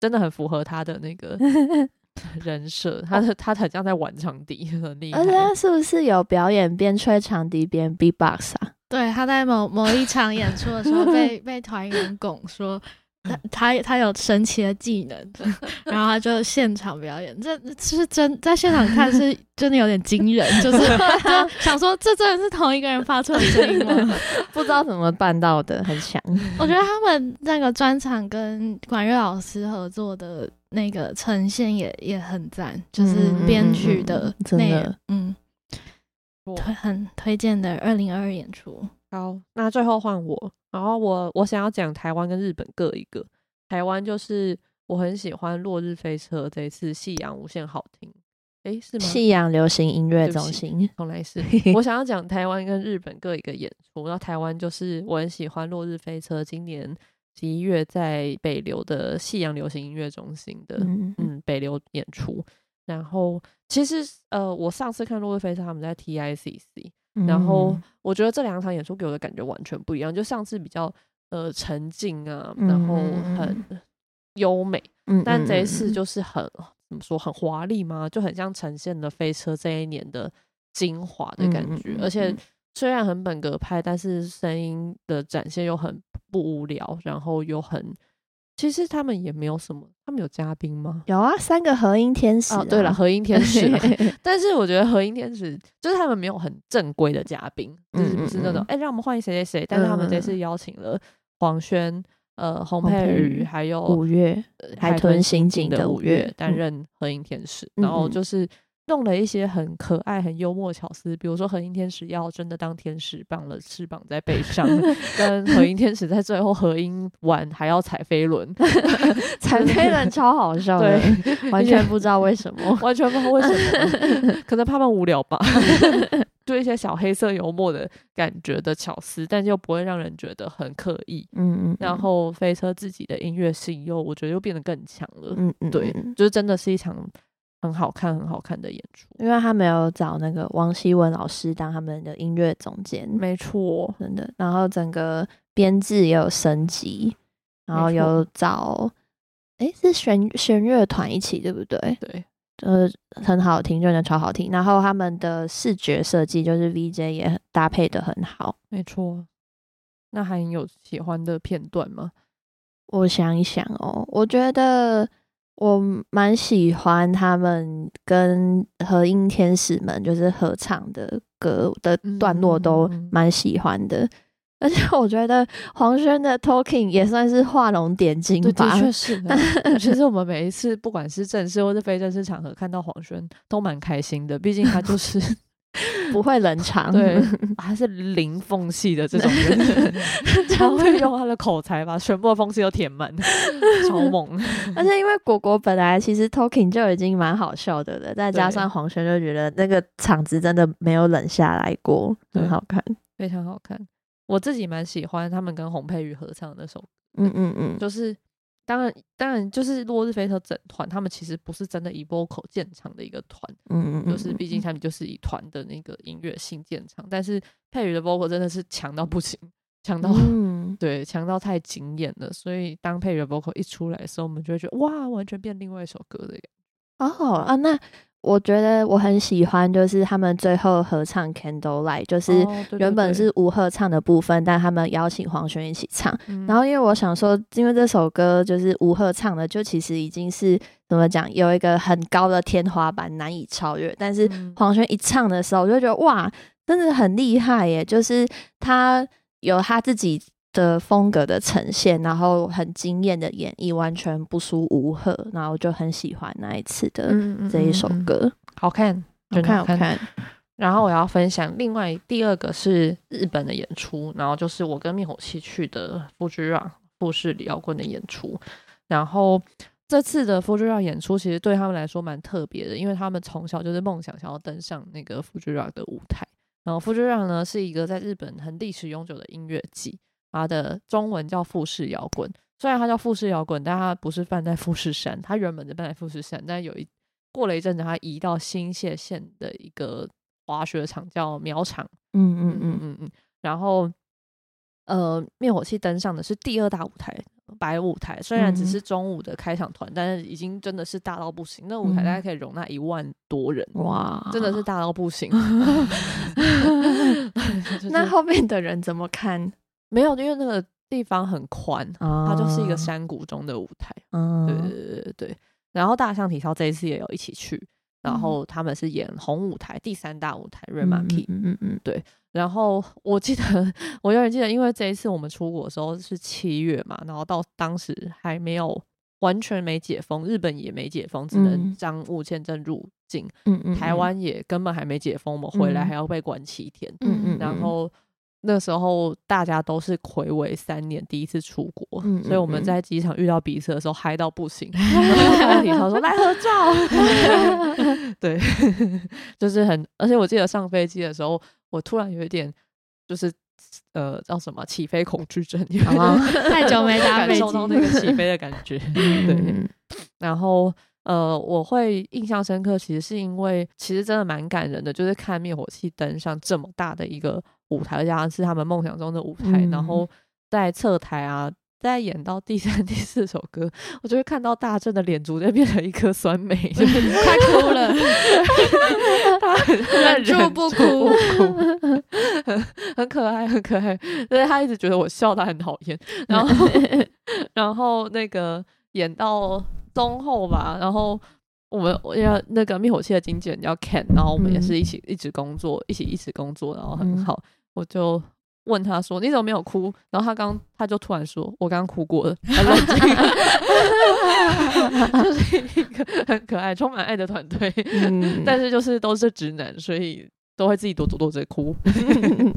真的很符合他的那个 <laughs> 人设。他他很像在玩长笛，很厉害。而且他是不是有表演边吹长笛边 B-box 啊？对，他在某某一场演出的时候 <laughs> 被被团员拱说 <laughs> 他他他有神奇的技能，<laughs> 然后他就现场表演，这是真在现场看是真的有点惊人，就是想说这真的是同一个人发出的声音吗？不知道怎么办到的，很强。我觉得他们那个专场跟管乐老师合作的那个呈现也也很赞，就是编曲的那个嗯。推很推荐的二零二二演出。好，那最后换我，然后我我想要讲台湾跟日本各一个。台湾就是我很喜欢落日飞车这一次夕阳无限好听，诶，是吗？夕阳流行音乐中心，<laughs> 从来是。<laughs> 我想要讲台湾跟日本各一个演出。然后台湾就是我很喜欢落日飞车，今年十一月在北流的夕阳流行音乐中心的嗯北流演出。然后其实呃，我上次看《落日飞车》，他们在 TICC，然后我觉得这两场演出给我的感觉完全不一样。就上次比较呃沉静啊，然后很优美，但这一次就是很怎么说，很华丽吗？就很像呈现了飞车这一年的精华的感觉。而且虽然很本格派，但是声音的展现又很不无聊，然后又很。其实他们也没有什么，他们有嘉宾吗？有啊，三个和音天使。哦，对了，和音天使。<laughs> 但是我觉得和音天使就是他们没有很正规的嘉宾，就是不是那种哎，让我们欢迎谁谁谁。但是他们这次邀请了黄轩、呃洪佩瑜，还有五月海豚刑警的五月担任和音天使，然后就是。弄了一些很可爱、很幽默巧思，比如说和音天使要真的当天使，绑了翅膀在背上，<laughs> 跟和音天使在最后合音完还要踩飞轮 <laughs> <laughs> 踩飞轮超好笑，对，完全不知道为什么，完全不知道为什么，可能怕们无聊吧，就一些小黑色幽默的感觉的巧思，但又不会让人觉得很刻意，嗯嗯，然后飞车自己的音乐性又我觉得又变得更强了，嗯嗯，对，就是真的是一场。很好看、很好看的演出。因为他没有找那个王希文老师当他们的音乐总监，没错，真的。然后整个编制也有升级，然后有找，哎，是弦弦乐团一起，对不对？对，呃，很好听，真的超好听。然后他们的视觉设计就是 VJ 也搭配的很好，没错。那还有喜欢的片段吗？我想一想哦，我觉得我蛮喜欢他们跟和音天使们就是合唱的歌的段落，都蛮喜欢的。而且我觉得黄轩的 Talking 也算是画龙点睛吧，的确是。其实我们每一次不管是正式或是非正式场合，看到黄轩都蛮开心的，毕竟他就是。不会冷场，对，<laughs> 他是零缝隙的这种人，<laughs> 他会用他的口才把全部的缝隙都填满，<laughs> 超猛。而且因为果果本来其实 talking 就已经蛮好笑的了，再加上黄轩就觉得那个场子真的没有冷下来过，很好看，非常好看。我自己蛮喜欢他们跟洪佩瑜合唱那首，嗯嗯嗯，就是。当然，当然，就是落日飞车整团，他们其实不是真的以 vocal 建厂的一个团，嗯嗯就是毕竟他们就是以团的那个音乐性建厂，但是佩宇的 vocal 真的是强到不行，强到，<laughs> 嗯对，强到太惊艳了，所以当佩宇的 vocal 一出来的时候，我们就会觉得哇，完全变另外一首歌的感觉。哦啊，那。我觉得我很喜欢，就是他们最后合唱《Candlelight》，就是原本是吴赫唱的部分，但他们邀请黄轩一起唱。然后因为我想说，因为这首歌就是吴赫唱的，就其实已经是怎么讲，有一个很高的天花板，难以超越。但是黄轩一唱的时候，我就觉得哇，真的很厉害耶！就是他有他自己。的风格的呈现，然后很惊艳的演绎，完全不输吴赫，然后就很喜欢那一次的这一首歌，好看，好看，好看。然后我要分享另外第二个是日本的演出，然后就是我跟灭火器去的富士让富士里奥棍的演出。然后这次的富士让演出其实对他们来说蛮特别的，因为他们从小就是梦想想要登上那个富士让的舞台。然后富士让呢是一个在日本很历史悠久的音乐季。它的中文叫富士摇滚，虽然它叫富士摇滚，但它不是办在富士山，它原本就办在富士山，但有一过了一阵子，它移到新泻县的一个滑雪场叫苗场，嗯。嗯嗯嗯嗯，然后呃灭火器登上的是第二大舞台白舞台，虽然只是中午的开场团，但是已经真的是大到不行，那舞台大概可以容纳一万多人，哇，真的是大到不行。<laughs> <laughs> <laughs> 那后面的人怎么看？没有，因为那个地方很宽，它就是一个山谷中的舞台。嗯，对对对对对。然后大象体操这一次也有一起去，然后他们是演红舞台第三大舞台 e m a k 嗯嗯嗯，对。然后我记得，我永远记得，因为这一次我们出国的时候是七月嘛，然后到当时还没有完全没解封，日本也没解封，只能商务签证入境。嗯嗯。台湾也根本还没解封，我们回来还要被关七天。嗯嗯。然后。那时候大家都是魁违三年第一次出国，所以我们在机场遇到彼此的时候嗨到不行。<laughs> 李超说来合照 <laughs> <laughs> 对，就是很，而且我记得上飞机的时候，我突然有一点就是呃叫什么起飞恐惧症，太久没搭飞机，感受到那个起飞的感觉。对，然后。呃，我会印象深刻，其实是因为其实真的蛮感人的，就是看灭火器登上这么大的一个舞台，加上是他们梦想中的舞台，然后在侧台啊，在演到第三、<laughs> 第四首歌，我就会看到大正的脸逐渐变成一颗酸梅，<laughs> 快哭了，<laughs> 他忍住不哭，很很可爱，很可爱，所以他一直觉得我笑他很讨厌，然后然后那个演到。中后吧，然后我们要那个灭火器的经纪人叫 Ken，然后我们也是一起一直工作，一起一直工作，然后很好。我就问他说：“你怎么没有哭？”然后他刚他就突然说：“我刚刚哭过了。”很冷静，<laughs> 就是一个很可爱、充满爱的团队，但是就是都是直男，所以都会自己躲躲躲着哭。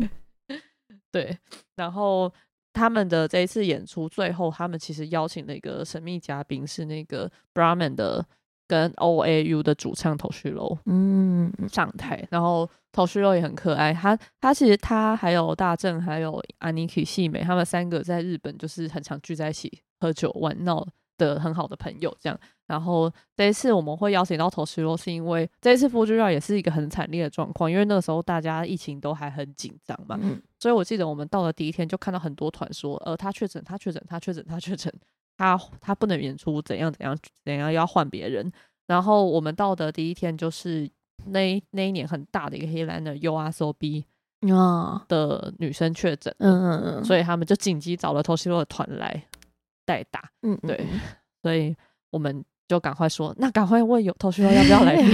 <laughs> 对，然后。他们的这一次演出，最后他们其实邀请了一个神秘嘉宾，是那个 Brahman 的跟 O A U 的主唱头绪楼，嗯，上台。然后头绪楼也很可爱，他他其实他还有大正，还有 Aniki 细美，他们三个在日本就是很常聚在一起喝酒玩闹的很好的朋友，这样。然后这一次我们会邀请到头石罗，是因为这一次 Fuji 也是一个很惨烈的状况，因为那个时候大家疫情都还很紧张嘛，所以我记得我们到了第一天就看到很多团说，呃，他确诊，他确诊，他确诊，他确诊，他他不能演出，怎样怎样怎样要换别人。然后我们到的第一天就是那那一年很大的一个黑兰的 U R S O B 啊的女生确诊，嗯嗯嗯，所以他们就紧急找了头西洛的团来代打，嗯，对，所以我们。就赶快说，那赶快问有头绪要不要来 <laughs> 比，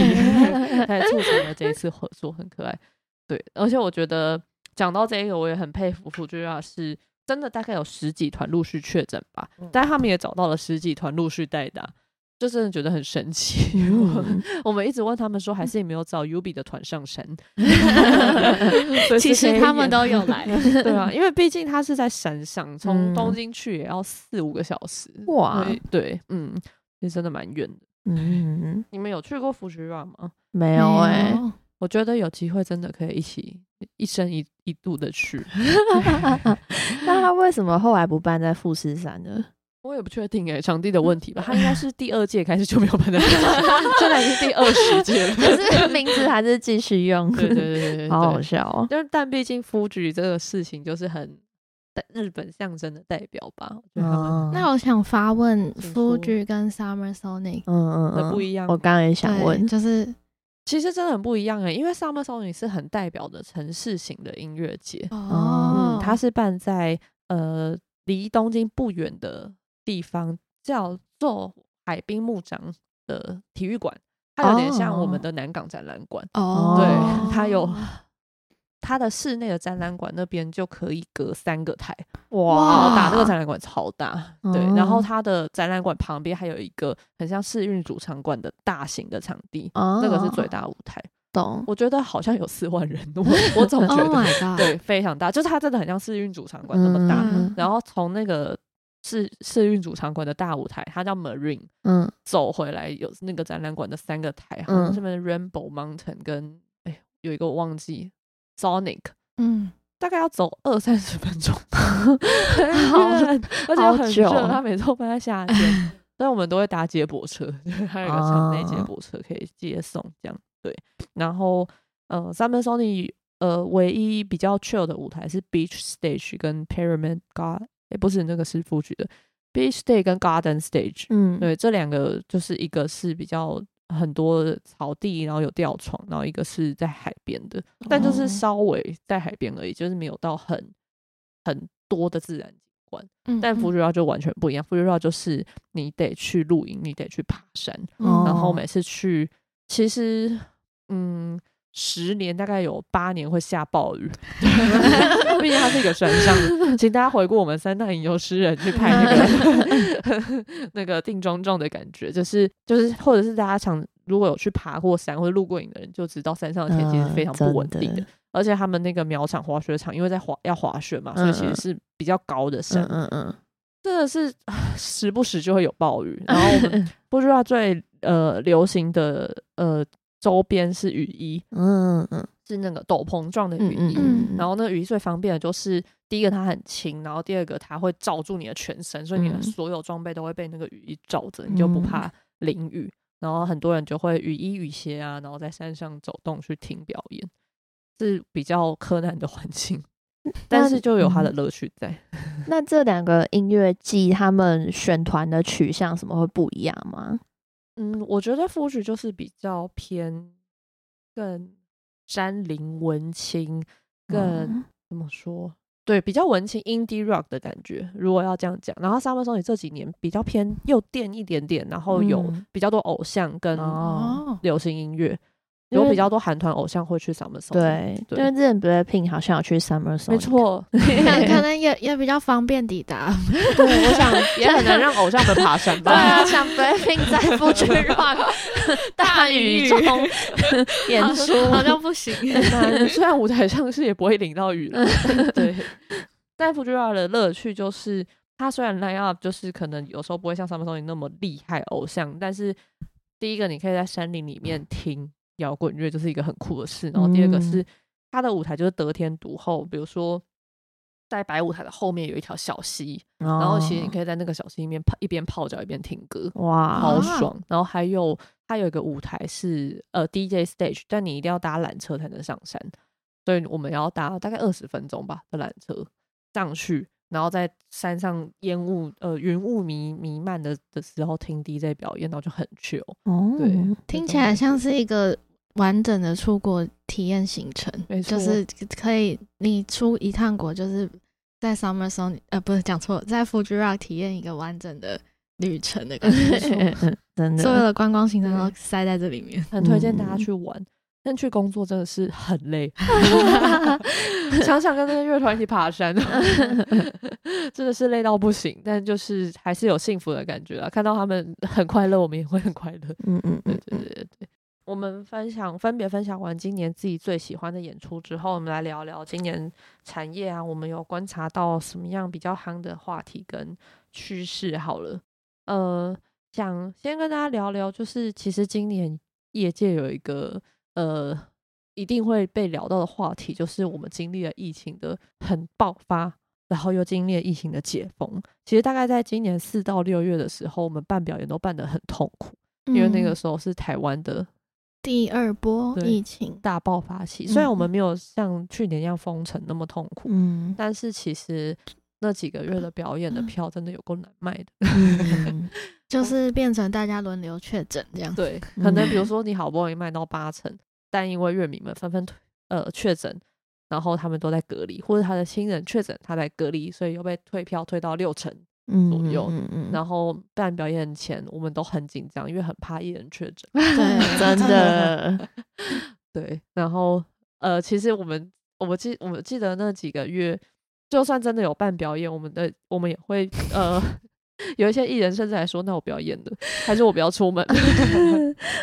才促成了这一次合作，很可爱。对，而且我觉得讲到这个，我也很佩服福居亚，是真的大概有十几团陆续确诊吧，但他们也找到了十几团陆续代打，就真的觉得很神奇。<laughs> 我们一直问他们说，还是没有找 UB 的团上山。<laughs> 其实他们都有来，<laughs> 对啊，因为毕竟他是在山上，从东京去也要四五个小时。哇，对，嗯。其实真的蛮远的。嗯，你们有去过福吉软吗？没有哎，我觉得有机会真的可以一起一生一一度的去。<laughs> 那他为什么后来不办在富士山呢？<laughs> 我也不确定哎，场地的问题吧。他应该是第二届开始就没有办在富士山，<laughs> 现在已经第二十届了，可是名字还是继续用。对对对对，好好笑哦。但但毕竟福吉这个事情就是很。日本象征的代表吧，那我想发问，Fuji 跟 Summer Sonic，嗯嗯不一样。我刚刚也想问，就是其实真的很不一样哎，因为 Summer Sonic 是很代表的城市型的音乐节。哦，它是办在呃离东京不远的地方，叫做海滨牧场的体育馆，它有点像我们的南港展览馆。哦，对，它有。它的室内的展览馆那边就可以隔三个台，哇，打那个展览馆超大，对。然后它的展览馆旁边还有一个很像世运主场馆的大型的场地，那个是最大舞台。懂？我觉得好像有四万人，我 <laughs> 我总觉得对非常大，就是它真的很像世运主场馆那么大。然后从那个世世运主场馆的大舞台，它叫 Marine，嗯，走回来有那个展览馆的三个台，好像是 Rainbow Mountain 跟哎有一个我忘记。Sonic，嗯，大概要走二三十分钟，<laughs> 好冷，而且很热。它每次都在夏天，<laughs> 但我们都会搭接驳车，<laughs> 还有一个场内接驳车可以接送，这样对。然后，呃，Summer Sonic，呃，唯一比较 chill 的舞台是 Beach Stage 跟 Pyramid Garden，哎，不是那个是副局的 Beach Stage 跟 Garden Stage，嗯，对，这两个就是一个是比较。很多草地，然后有吊床，然后一个是在海边的，但就是稍微在海边而已，就是没有到很很多的自然景观。但福州绕就完全不一样，福州绕就是你得去露营，你得去爬山，然后每次去，其实嗯。十年大概有八年会下暴雨，<laughs> 毕竟它是一个山上。请大家回顾我们三大吟游诗人去拍那个 <laughs> 那个定妆照的感觉，就是就是，或者是大家常如果有去爬过山或者路过影的人，就知道山上的天气是非常不稳定的。而且他们那个苗场滑雪场，因为在滑要滑雪嘛，所以其实是比较高的山。嗯嗯，真的是 <sighs> 时不时就会有暴雨。然后我们 <laughs> 不知道最呃流行的呃。周边是雨衣，嗯嗯，是那个斗篷状的雨衣，然后那个雨衣最方便的就是，第一个它很轻，然后第二个它会罩住你的全身，所以你的所有装备都会被那个雨衣罩着，你就不怕淋雨。然后很多人就会雨衣雨鞋啊，然后在山上走动去听表演，是比较柯南的环境，但是就有它的乐趣在。那这两个音乐季他们选团的取向什么会不一样吗？嗯，我觉得 Fuji 就是比较偏更山林文青，更怎么说？对，比较文青 indie rock 的感觉。如果要这样讲，然后 Summer Song 这几年比较偏又电一点点，然后有比较多偶像跟流行音乐。有比较多韩团偶像会去 Summer Song，对，因为之前 Blackpink 好像有去 Summer Song，没错，可能 <laughs> 也也比较方便抵达。对，我想也很难让偶像们爬山吧。对啊，想 Blackpink 在富士 Rock 大雨中演出好像不行。<laughs> 虽然舞台上是也不会淋到雨了，<laughs> 对。但富士 Rock 的乐趣就是，它虽然 line up 就是可能有时候不会像 Summer Song 那么厉害偶像，但是第一个你可以在山林里面听。摇滚乐就是一个很酷的事，然后第二个是他的舞台就是得天独厚，比如说在白舞台的后面有一条小溪，然后其实你可以在那个小溪里面泡一边泡脚一边听歌，哇，好爽。然后还有它有一个舞台是呃 DJ stage，但你一定要搭缆车才能上山，所以我们要搭大概二十分钟吧的缆车上去，然后在山上烟雾呃云雾弥弥漫的的时候听 DJ 表演，然后就很 chill。哦，对，听起来像是一个。完整的出国体验行程，就是可以你出一趟国，就是在 Summer Song 呃不是讲错，在 Fuji Rock 体验一个完整的旅程的感觉，<laughs> <laughs> 真的。所有的观光行程都塞在这里面，很推荐大家去玩。但去工作真的是很累，<laughs> 想想跟那些乐团一起爬山，真的是累到不行。但就是还是有幸福的感觉啊，看到他们很快乐，我们也会很快乐。嗯嗯，对对对对。我们分享分别分享完今年自己最喜欢的演出之后，我们来聊聊今年产业啊，我们有观察到什么样比较夯的话题跟趋势。好了，呃，想先跟大家聊聊，就是其实今年业界有一个呃一定会被聊到的话题，就是我们经历了疫情的很爆发，然后又经历了疫情的解封。其实大概在今年四到六月的时候，我们办表演都办得很痛苦，因为那个时候是台湾的。第二波疫情大爆发期，虽然我们没有像去年一样封城那么痛苦，嗯，但是其实那几个月的表演的票真的有够难卖的，<laughs> 就是变成大家轮流确诊这样。对，可能比如说你好不容易卖到八成，但因为乐迷们纷纷呃确诊，然后他们都在隔离，或者他的亲人确诊他在隔离，所以又被退票退到六成。左右，然后办表演前我们都很紧张，因为很怕艺人确诊。<laughs> 对，真的。<laughs> 对，然后呃，其实我们我记我们记得那几个月，就算真的有办表演，我们的我们也会呃，<laughs> 有一些艺人甚至还说：“那我不要演了，还是我不要出门。”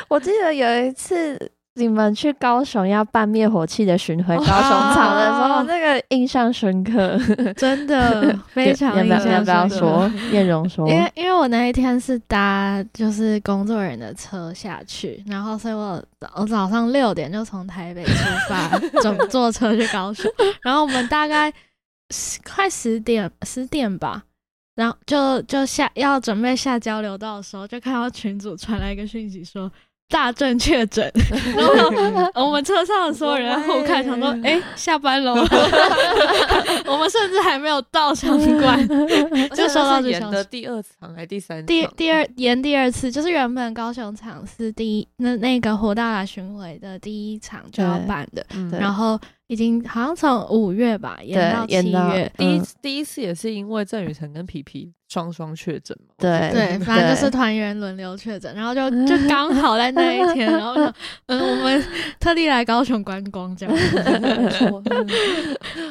我记得有一次。你们去高雄要办灭火器的巡回高雄场的时候，那个印象深刻，<laughs> 真的 <laughs> 非常印象深刻。说，<laughs> 艳荣说，因为因为我那一天是搭就是工作人员的车下去，然后所以我我早上六点就从台北出发，坐坐车去高雄，然后我们大概快十点十点吧，然后就就下要准备下交流道的时候，就看到群主传来一个讯息说。大正确诊，<laughs> 然后我们车上的所有人互看，想说：“ <laughs> 哎，下班了。<laughs> ”我们甚至还没有到场馆，就收到演的第二场还是第三？第第二演第二次，就是原本高雄场是第一，那那个火大来巡回的第一场就要办的，然后。已经好像从五月吧演到七月，第一第一次也是因为郑雨辰跟皮皮双双确诊嘛。对对，反正就是团员轮流确诊，然后就 <laughs> 就刚好在那一天，然后嗯，我们 <laughs> 特地来高雄观光这样。<laughs>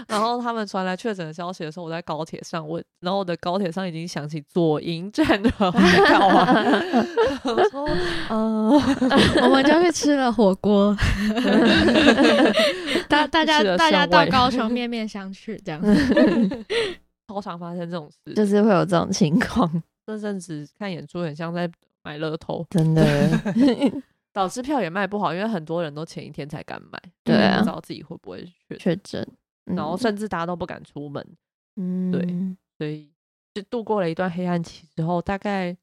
然后他们传来确诊的消息的时候，我在高铁上问，然后我的高铁上已经响起左营站的号码。我说嗯，我们就去吃了火锅。大大。大家大家到高雄面面相觑，这样超常发生这种事，就是会有这种情况。<laughs> 这阵子看演出很像在买乐透，真的 <laughs> 导致票也卖不好，因为很多人都前一天才敢买，对啊，不知道自己会不会确诊，然后甚至大家都不敢出门。嗯，对，所以就度过了一段黑暗期之后，大概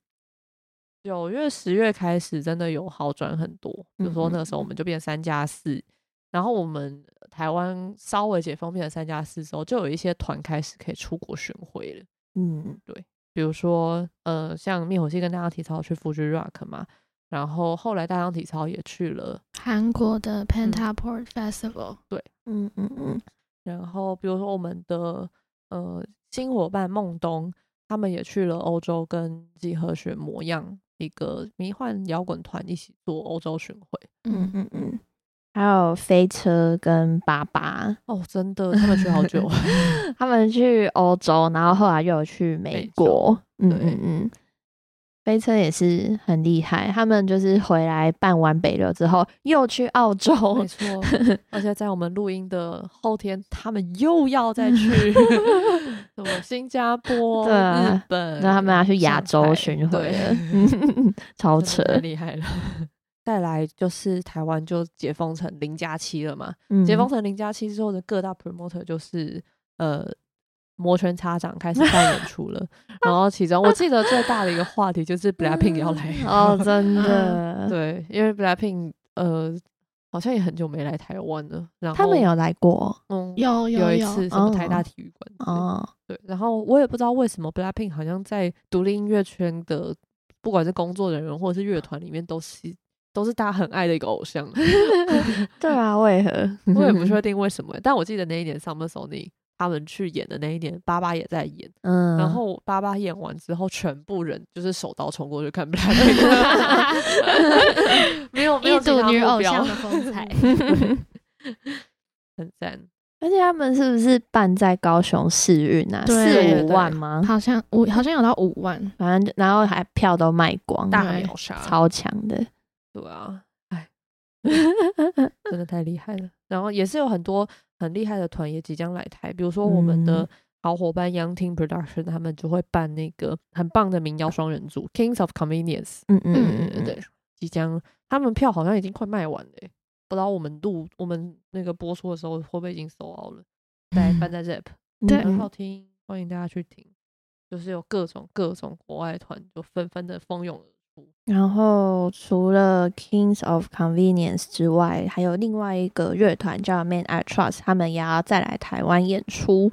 九月十月开始，真的有好转很多。比如说那个时候，我们就变三加四。然后我们台湾稍微解封变成三加四之后，就有一些团开始可以出国巡回了。嗯，对，比如说呃，像灭火器跟大象体操去 Fuji Rock 嘛，然后后来大象体操也去了韩国的 Pentaport Festival。对，嗯嗯嗯。然后比如说我们的呃新伙伴梦东，他们也去了欧洲，跟几何学模样一个迷幻摇滚团一起做欧洲巡回。嗯嗯嗯。还有飞车跟爸爸。哦，真的，他们去好久，<laughs> 他们去欧洲，然后后来又有去美国，嗯嗯嗯，飞车也是很厉害，他们就是回来办完北流之后，又去澳洲，没。错，而且在我们录音的后天，他们又要再去 <laughs> 什么新加坡、日本，那他们要去亚洲巡回了，<laughs> 超扯，厉害了。再来就是台湾就解封成零加七了嘛，解封成零加七之后的各大 promoter 就是呃摩拳擦掌开始办演出了。<laughs> 然后其中我记得最大的一个话题就是 <laughs> Blackpink 要来哦，真的，<laughs> 对，因为 Blackpink 呃好像也很久没来台湾了。然后他们有来过，嗯，有有一次什么台大体育馆哦，对。然后我也不知道为什么 Blackpink 好像在独立音乐圈的不管是工作人员或者是乐团里面都是。都是大家很爱的一个偶像，<laughs> 对啊，为何？<laughs> 我也不确定为什么。但我记得那一年 Summer Sonic 他们去演的那一年，八八也在演。嗯，然后八八演完之后，全部人就是手刀冲过去看 Blackpink，<laughs> 没有没有其女偶像的风采，很赞。而且他们是不是办在高雄市运啊？四五万吗？好像五，好像有到五万。反正然后还票都卖光，大秒杀，超强的。对啊，哎 <laughs> <laughs> 真的太厉害了。然后也是有很多很厉害的团也即将来台，比如说我们的好伙伴 Young Team Production，他们就会办那个很棒的民谣双人组 Kings of Convenience。嗯嗯嗯嗯，对，即将他们票好像已经快卖完了，不知道我们录我们那个播出的时候会不会已经收好了？在办在 <laughs> Zap，对，很好听，欢迎大家去听。就是有各种各种国外团就纷纷的蜂拥。然后除了 Kings of Convenience 之外，还有另外一个乐团叫 Man I Trust，他们也要再来台湾演出。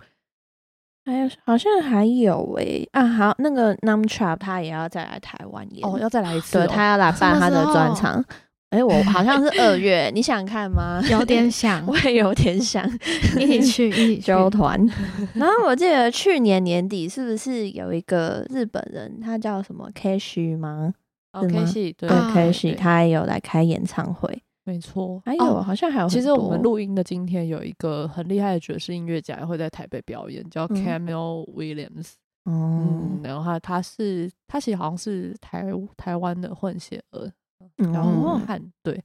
还有好像还有诶啊，好那个 Num Trap 他也要再来台湾演哦，要再来一次，对他要来办他的专场。哎，我好像是二月，你想看吗？有点想，<laughs> 我也有点想一起去一起 <laughs> 揪团。<laughs> 然后我记得去年年底是不是有一个日本人，他叫什么须吗？K 系对 K 系，他也有来开演唱会，没错。还有好像还有，其实我们录音的今天有一个很厉害的爵士音乐家会在台北表演，叫 Camille Williams。嗯，然后他他是他其实好像是台台湾的混血儿，然后汉对，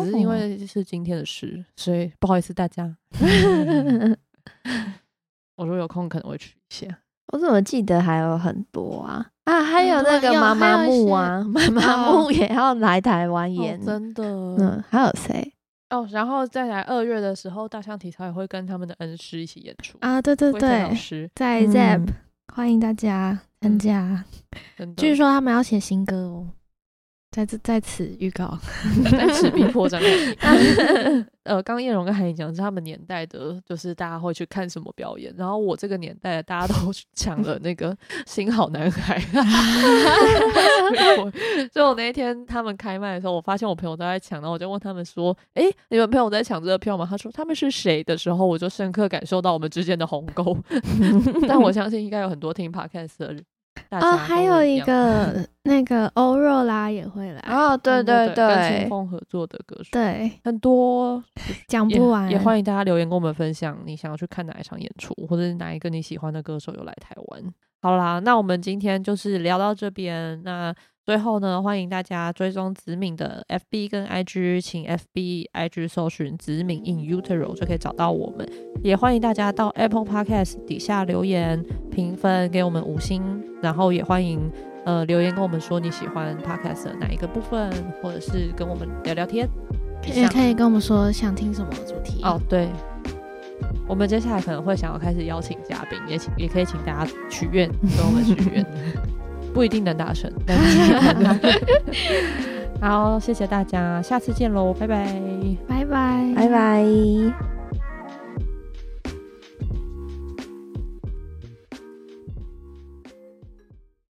只是因为是今天的事，所以不好意思大家。<laughs> <laughs> 我说有空可能会去一下。我怎么记得还有很多啊啊，还有那个妈妈木啊，妈妈木也要来台湾演，真的。嗯，还有谁？哦，然后再来二月的时候，大象体操也会跟他们的恩师一起演出啊。对对对，老师在 ZEP，欢迎大家参加。据说他们要写新歌哦。在这在此预告，<laughs> 在此逼迫张凯 <laughs> 呃，刚叶荣跟韩颖讲是他们年代的，就是大家会去看什么表演。然后我这个年代，大家都 <laughs> 抢了那个《新好男孩》。所以我那一天他们开麦的时候，我发现我朋友都在抢，然后我就问他们说：“哎，你们朋友在抢这个票吗？”他说：“他们是谁？”的时候，我就深刻感受到我们之间的鸿沟。但我相信应该有很多听 podcast 的人。哦，还有一 <laughs> 个那个欧若拉也会来哦，对对对，跟清风合作的歌手，对，很多讲不完，也欢迎大家留言跟我们分享，你想要去看哪一场演出，或者是哪一个你喜欢的歌手有来台湾。好啦，那我们今天就是聊到这边，那。最后呢，欢迎大家追踪子敏的 FB 跟 IG，请 FB、IG 搜寻子敏 in utero 就可以找到我们。也欢迎大家到 Apple Podcast 底下留言评分，给我们五星。然后也欢迎呃留言跟我们说你喜欢 Podcast 的哪一个部分，或者是跟我们聊聊天。也可以跟我们说想听什么主题哦。对，我们接下来可能会想要开始邀请嘉宾，也请也可以请大家许愿，跟我们许愿。<laughs> 不一定能达成，但 <laughs> 是好，谢谢大家，下次见喽，拜拜，拜拜，拜拜。